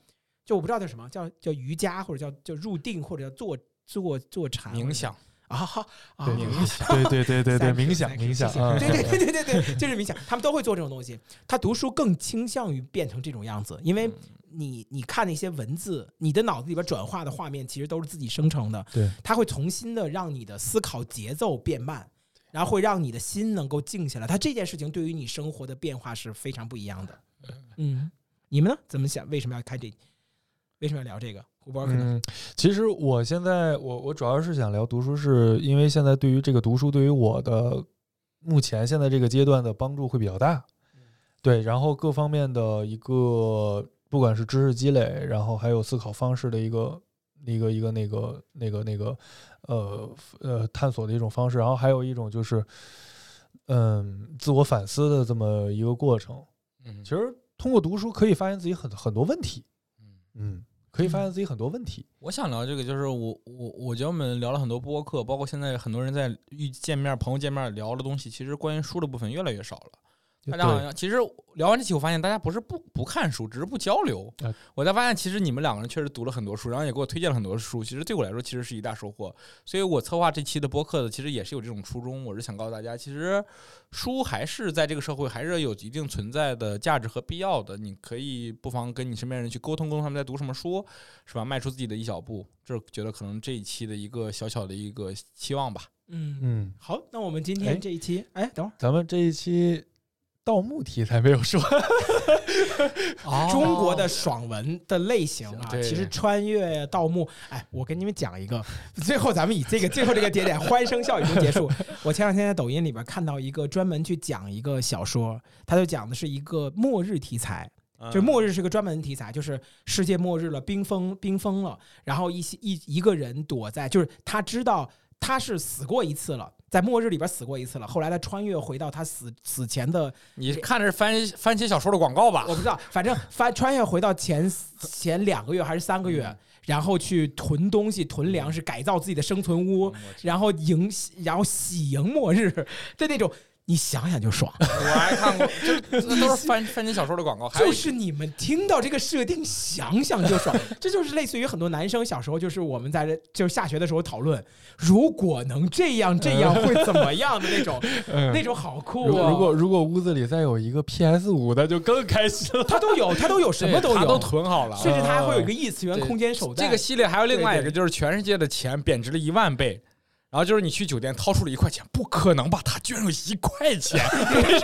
就我不知道叫什么，叫叫瑜伽，或者叫叫入定，或者叫坐坐坐禅冥想。啊，啊哈啊，冥想对对对对对，冥想冥想，对对对对对对，就是冥想，他们都会做这种东西。他读书更倾向于变成这种样子，因为你你看那些文字，你的脑子里边转化的画面其实都是自己生成的，对，它会重新的让你的思考节奏变慢，然后会让你的心能够静下来。它这件事情对于你生活的变化是非常不一样的。嗯，你们呢？怎么想？为什么要开这？为什么要聊这个？胡博可能嗯，其实我现在我我主要是想聊读书，是因为现在对于这个读书对于我的目前现在这个阶段的帮助会比较大，对，然后各方面的一个不管是知识积累，然后还有思考方式的一个一个一个那个那个那个呃呃探索的一种方式，然后还有一种就是嗯自我反思的这么一个过程。嗯其实通过读书可以发现自己很很多问题，嗯嗯，可以发现自己很多问题。我想聊这个，就是我我我觉得我们聊了很多播客，包括现在很多人在遇见面、朋友见面聊的东西，其实关于书的部分越来越少了。大家好其实聊完这期，我发现大家不是不不看书，只是不交流啊。我才发现，其实你们两个人确实读了很多书，然后也给我推荐了很多书。其实对我来说，其实是一大收获。所以我策划这期的播客的，其实也是有这种初衷。我是想告诉大家，其实书还是在这个社会还是有一定存在的价值和必要的。你可以不妨跟你身边人去沟通沟通他们在读什么书，是吧？迈出自己的一小步，这是觉得可能这一期的一个小小的一个期望吧。嗯，嗯，好，那我们今哎天这一期，哎，等会儿，咱们这一期盗墓题材没有说，中国的爽文的类型啊，其实穿越盗墓，哎，我跟你们讲一个，[LAUGHS] 最后咱们以这个最后这个节点欢声笑语中结束。[LAUGHS] 我前两天在抖音里边看到一个专门去讲一个小说，他就讲的是一个末日题材，就末日是个专门题材，就是世界末日了，冰封冰封了，然后一些一一个人躲在，就是他知道他是死过一次了，在末日里边死过一次了，后来他穿越回到他死死前的你看的是番番茄小说的广告吧我？不知道，反正翻穿越回到前前两个月还是三个月，然后去囤东西、囤粮食，改造自己的生存屋，然后迎然后喜迎末日 [LAUGHS] 的那种，你想想就爽。[LAUGHS] 我还看过，就那都是番番茄小说的广告，就是你们听到这个设定，想想就爽。这就是类似于很多男生小时候，就是我们在这就是下学的时候讨论，如果能这样这样会怎么样的那种，[LAUGHS] 那种好酷如果如果屋子里再有一个 PS 五，那就更开心了。[LAUGHS] 他都有，他都有，什么都有，他都囤好了。甚至他还会有一个异次元空间手袋。这个系列还有另外一个，就是全世界的钱贬值了一万倍。然后就是你去酒店掏出了一块钱，不可能吧？他居然有一块钱，对对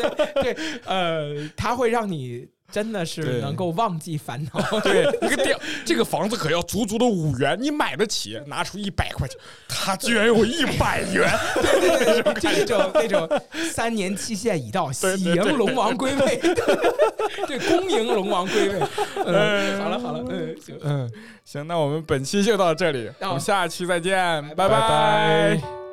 对对对，呃，他会让你真的是能够忘记烦恼。[LAUGHS] 对，一个店，这个房子可要足足的五元，你买得起？拿出一百块钱，他居然有一百元，[LAUGHS] 对对对，就那种那种三年期限已到，喜迎龙王归位，[LAUGHS] 对，恭迎龙王归位。嗯，好了好了，嗯，行。嗯，行，那我们本期就到这里，哦我们下期再见，拜拜